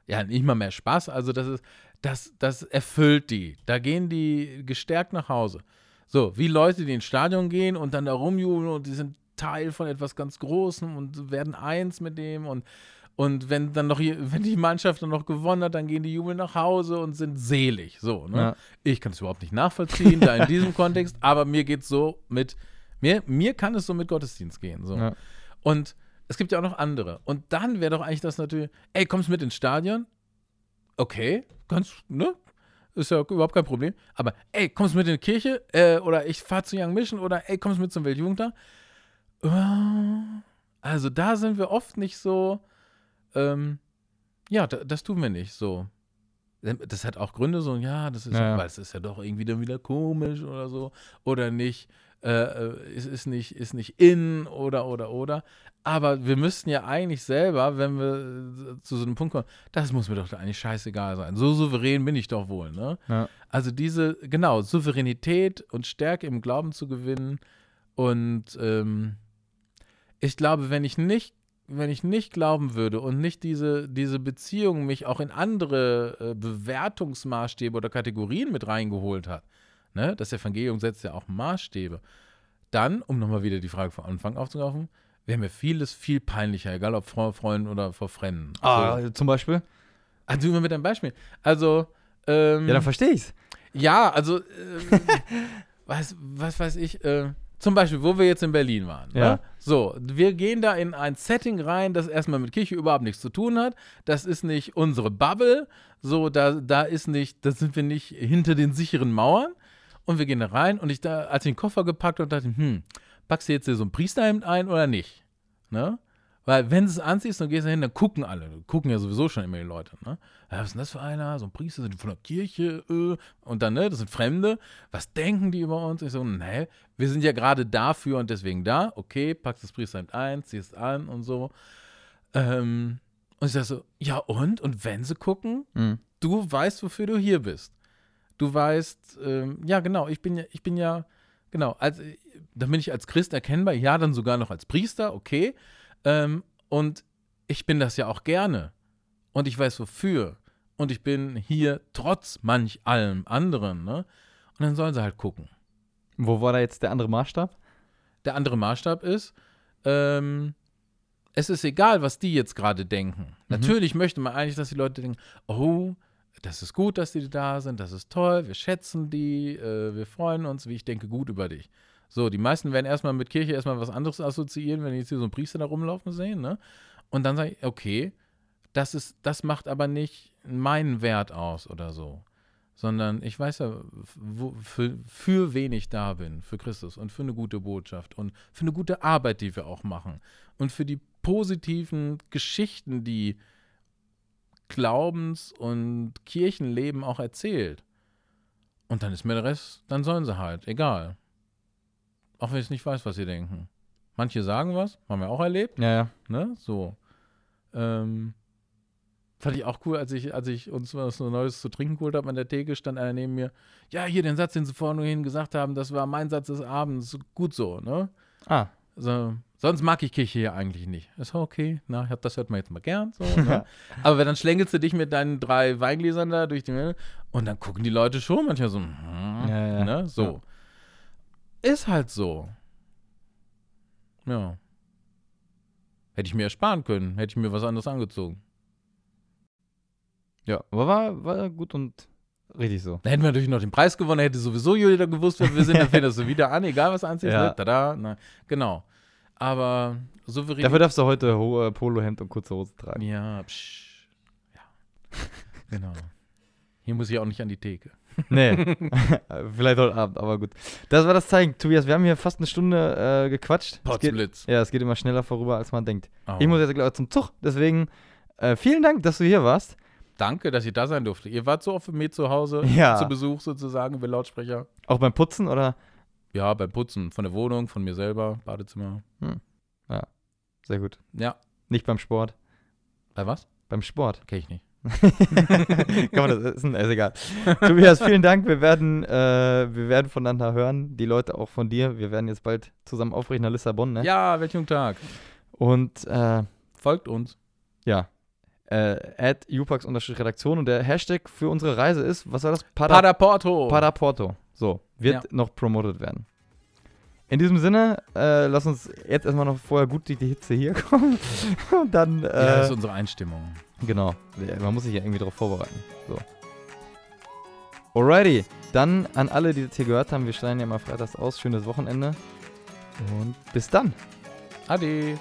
Ja, nicht mal mehr Spaß, also das ist, das, das erfüllt die. Da gehen die gestärkt nach Hause. So, wie Leute, die ins Stadion gehen und dann da rumjubeln und die sind Teil von etwas ganz Großem und werden eins mit dem und und wenn dann noch, hier- wenn die Mannschaft dann noch gewonnen hat, dann gehen die jubeln nach Hause und sind selig. So, ne? Ja. Ich kann es überhaupt nicht nachvollziehen, da in diesem Kontext, aber mir geht es so mit, mir, mir kann es so mit Gottesdienst gehen. So. Ja. Und es gibt ja auch noch andere. Und dann wäre doch eigentlich das natürlich, ey, kommst du mit ins Stadion? Okay, ganz, ne? Ist ja überhaupt kein Problem. Aber, ey, kommst du mit in die Kirche? Äh, oder ich fahr zu Young Mission? Oder, ey, kommst du mit zum Weltjugendtag? Äh, Also, da sind wir oft nicht so, ähm, ja, da, das tun wir nicht so. Das hat auch Gründe, so, ja, das ist, Ja, ja. weil es ist ja doch irgendwie dann wieder komisch oder so. Oder nicht, äh, äh, es ist nicht, ist nicht in oder, oder, oder. Aber wir müssten ja eigentlich selber, wenn wir äh, zu so einem Punkt kommen, das muss mir doch eigentlich scheißegal sein. So souverän bin ich doch wohl, ne? Ja. Also diese, genau, Souveränität und Stärke im Glauben zu gewinnen. Und ähm, ich glaube, wenn ich nicht, wenn ich nicht glauben würde und nicht diese, diese Beziehung mich auch in andere äh, Bewertungsmaßstäbe oder Kategorien mit reingeholt hat, ne? das Evangelium setzt ja auch Maßstäbe, dann, um nochmal wieder die Frage vom Anfang aufzugreifen, wäre mir vieles viel peinlicher, egal ob vor Freunden oder vor Fremden. So. Ah, zum Beispiel? Also immer mit einem Beispiel. Also, ähm, Ja, dann verstehe ich's. ja, also, äh, was, was weiß ich, äh, zum Beispiel, wo wir jetzt in Berlin waren. Ja. Ne? So, wir gehen da in ein Setting rein, das erstmal mit Kirche überhaupt nichts zu tun hat. Das ist nicht unsere Bubble. So, da, da ist nicht, da sind wir nicht hinter den sicheren Mauern. Und wir gehen da rein und ich da, als ich den Koffer gepackt habe, dachte ich, hm, packst du jetzt hier so ein Priesterhemd ein oder nicht? Ne? Weil wenn du es anziehst und gehst da hin, dann gucken alle. Gucken ja sowieso schon immer die Leute. Ne? Ja, was ist denn das für einer? So ein Priester, sind die von der Kirche? Äh. Und dann, ne, das sind Fremde. Was denken die über uns? Ich so, ne, wir sind ja gerade dafür und deswegen da. Okay, packst das Priesterhemd ein, ziehst an und so. Ähm, und ich sag so, ja und? Und wenn sie gucken, Mhm. du weißt, wofür du hier bist. Du weißt, ähm, ja, genau, ich bin ja, ich bin ja, genau, als, dann bin ich als Christ erkennbar, ja, dann sogar noch als Priester, okay. Ähm, und ich bin das ja auch gerne. Und ich weiß wofür. Und ich bin hier trotz manch allem anderen, ne? Und dann sollen sie halt gucken. Wo war da jetzt der andere Maßstab? Der andere Maßstab ist, ähm, es ist egal, was die jetzt gerade denken. Natürlich möchte man eigentlich, dass die Leute denken, oh, das ist gut, dass die da sind, das ist toll, wir schätzen die, äh, wir freuen uns, wie ich denke gut über dich. So, die meisten werden erstmal mit Kirche erstmal was anderes assoziieren, wenn die jetzt hier so einen Priester da rumlaufen sehen, ne? Und dann sage ich, okay, das ist, das macht aber nicht meinen Wert aus oder so. Sondern ich weiß ja, wo, für, für wen ich da bin, für Christus und für eine gute Botschaft und für eine gute Arbeit, die wir auch machen. Und für die positiven Geschichten, die Glaubens- und Kirchenleben auch erzählt. Und dann ist mir der Rest, dann sollen sie halt, egal. Auch wenn ich nicht weiß, was sie denken. Manche sagen was, haben wir auch erlebt, Ja, ja. ne? So. Ähm, fand ich auch cool, als ich, als ich uns was Neues zu trinken geholt habe an der Theke, stand einer neben mir. Ja, hier den Satz, den sie vorhin gesagt haben, das war mein Satz des Abends. Gut so, ne? Ah, So, sonst mag ich Kirche hier eigentlich nicht. Ist okay, na, das hört man jetzt mal gern. So, ne? Aber dann schlängelst du dich mit deinen drei Weingläsern da durch die Menge und dann gucken die Leute schon manchmal so, hm, Ja, ja. ne? So. Ist halt so. Ja. Hätte ich mir ersparen können, hätte ich mir was anderes angezogen. ja. Aber war, war gut und richtig so. Da hätten wir natürlich noch den Preis gewonnen, hätte sowieso jeder gewusst, wer wir sind, dann fängst du wieder an, egal was anziehst. Ja. Ne? Tada, na, genau. Aber souverän. Dafür darfst du heute hohe Polohemd und kurze Hose tragen. Ja, psch. Ja. genau. Hier muss ich auch nicht an die Theke. Nee. Vielleicht heute Abend, aber gut. Das war das Zeichen. Tobias, wir haben hier fast eine Stunde äh, gequatscht. Potzblitz. ja, es geht immer schneller vorüber, als man denkt. Oh. Ich muss jetzt gleich zum Zug, deswegen äh, vielen Dank, dass du hier warst. Danke, dass ich da sein durfte. Ihr wart so oft mit mir zu Hause Ja. zu Besuch sozusagen über Lautsprecher. Auch beim Putzen oder? Ja, beim Putzen von der Wohnung, von mir selber, Badezimmer. Sehr gut. Ja. Nicht beim Sport. Bei was? Beim Sport. Kenn ich nicht. Kann man das ist, ist egal. Tobias, vielen Dank. Wir werden, äh, wir werden voneinander hören. Die Leute auch von dir. Wir werden jetzt bald zusammen aufbrechen nach Lissabon, ne? Ja, welchen Tag. Und äh, Folgt uns. ja. Äh, at upax-redaktion und der Hashtag für unsere Reise ist, was war das? Pada, Padaporto. Padaporto. So, wird Ja. noch promotet werden. In diesem Sinne, äh, lass uns jetzt erstmal noch vorher gut durch die Hitze hier kommen. und dann, ja, das ist äh, unsere Einstimmung. genau. Man muss sich ja irgendwie darauf vorbereiten. So. Alrighty. Dann an alle, die das hier gehört haben, wir schneiden ja mal freitags aus. Schönes Wochenende. Und bis dann. Ade.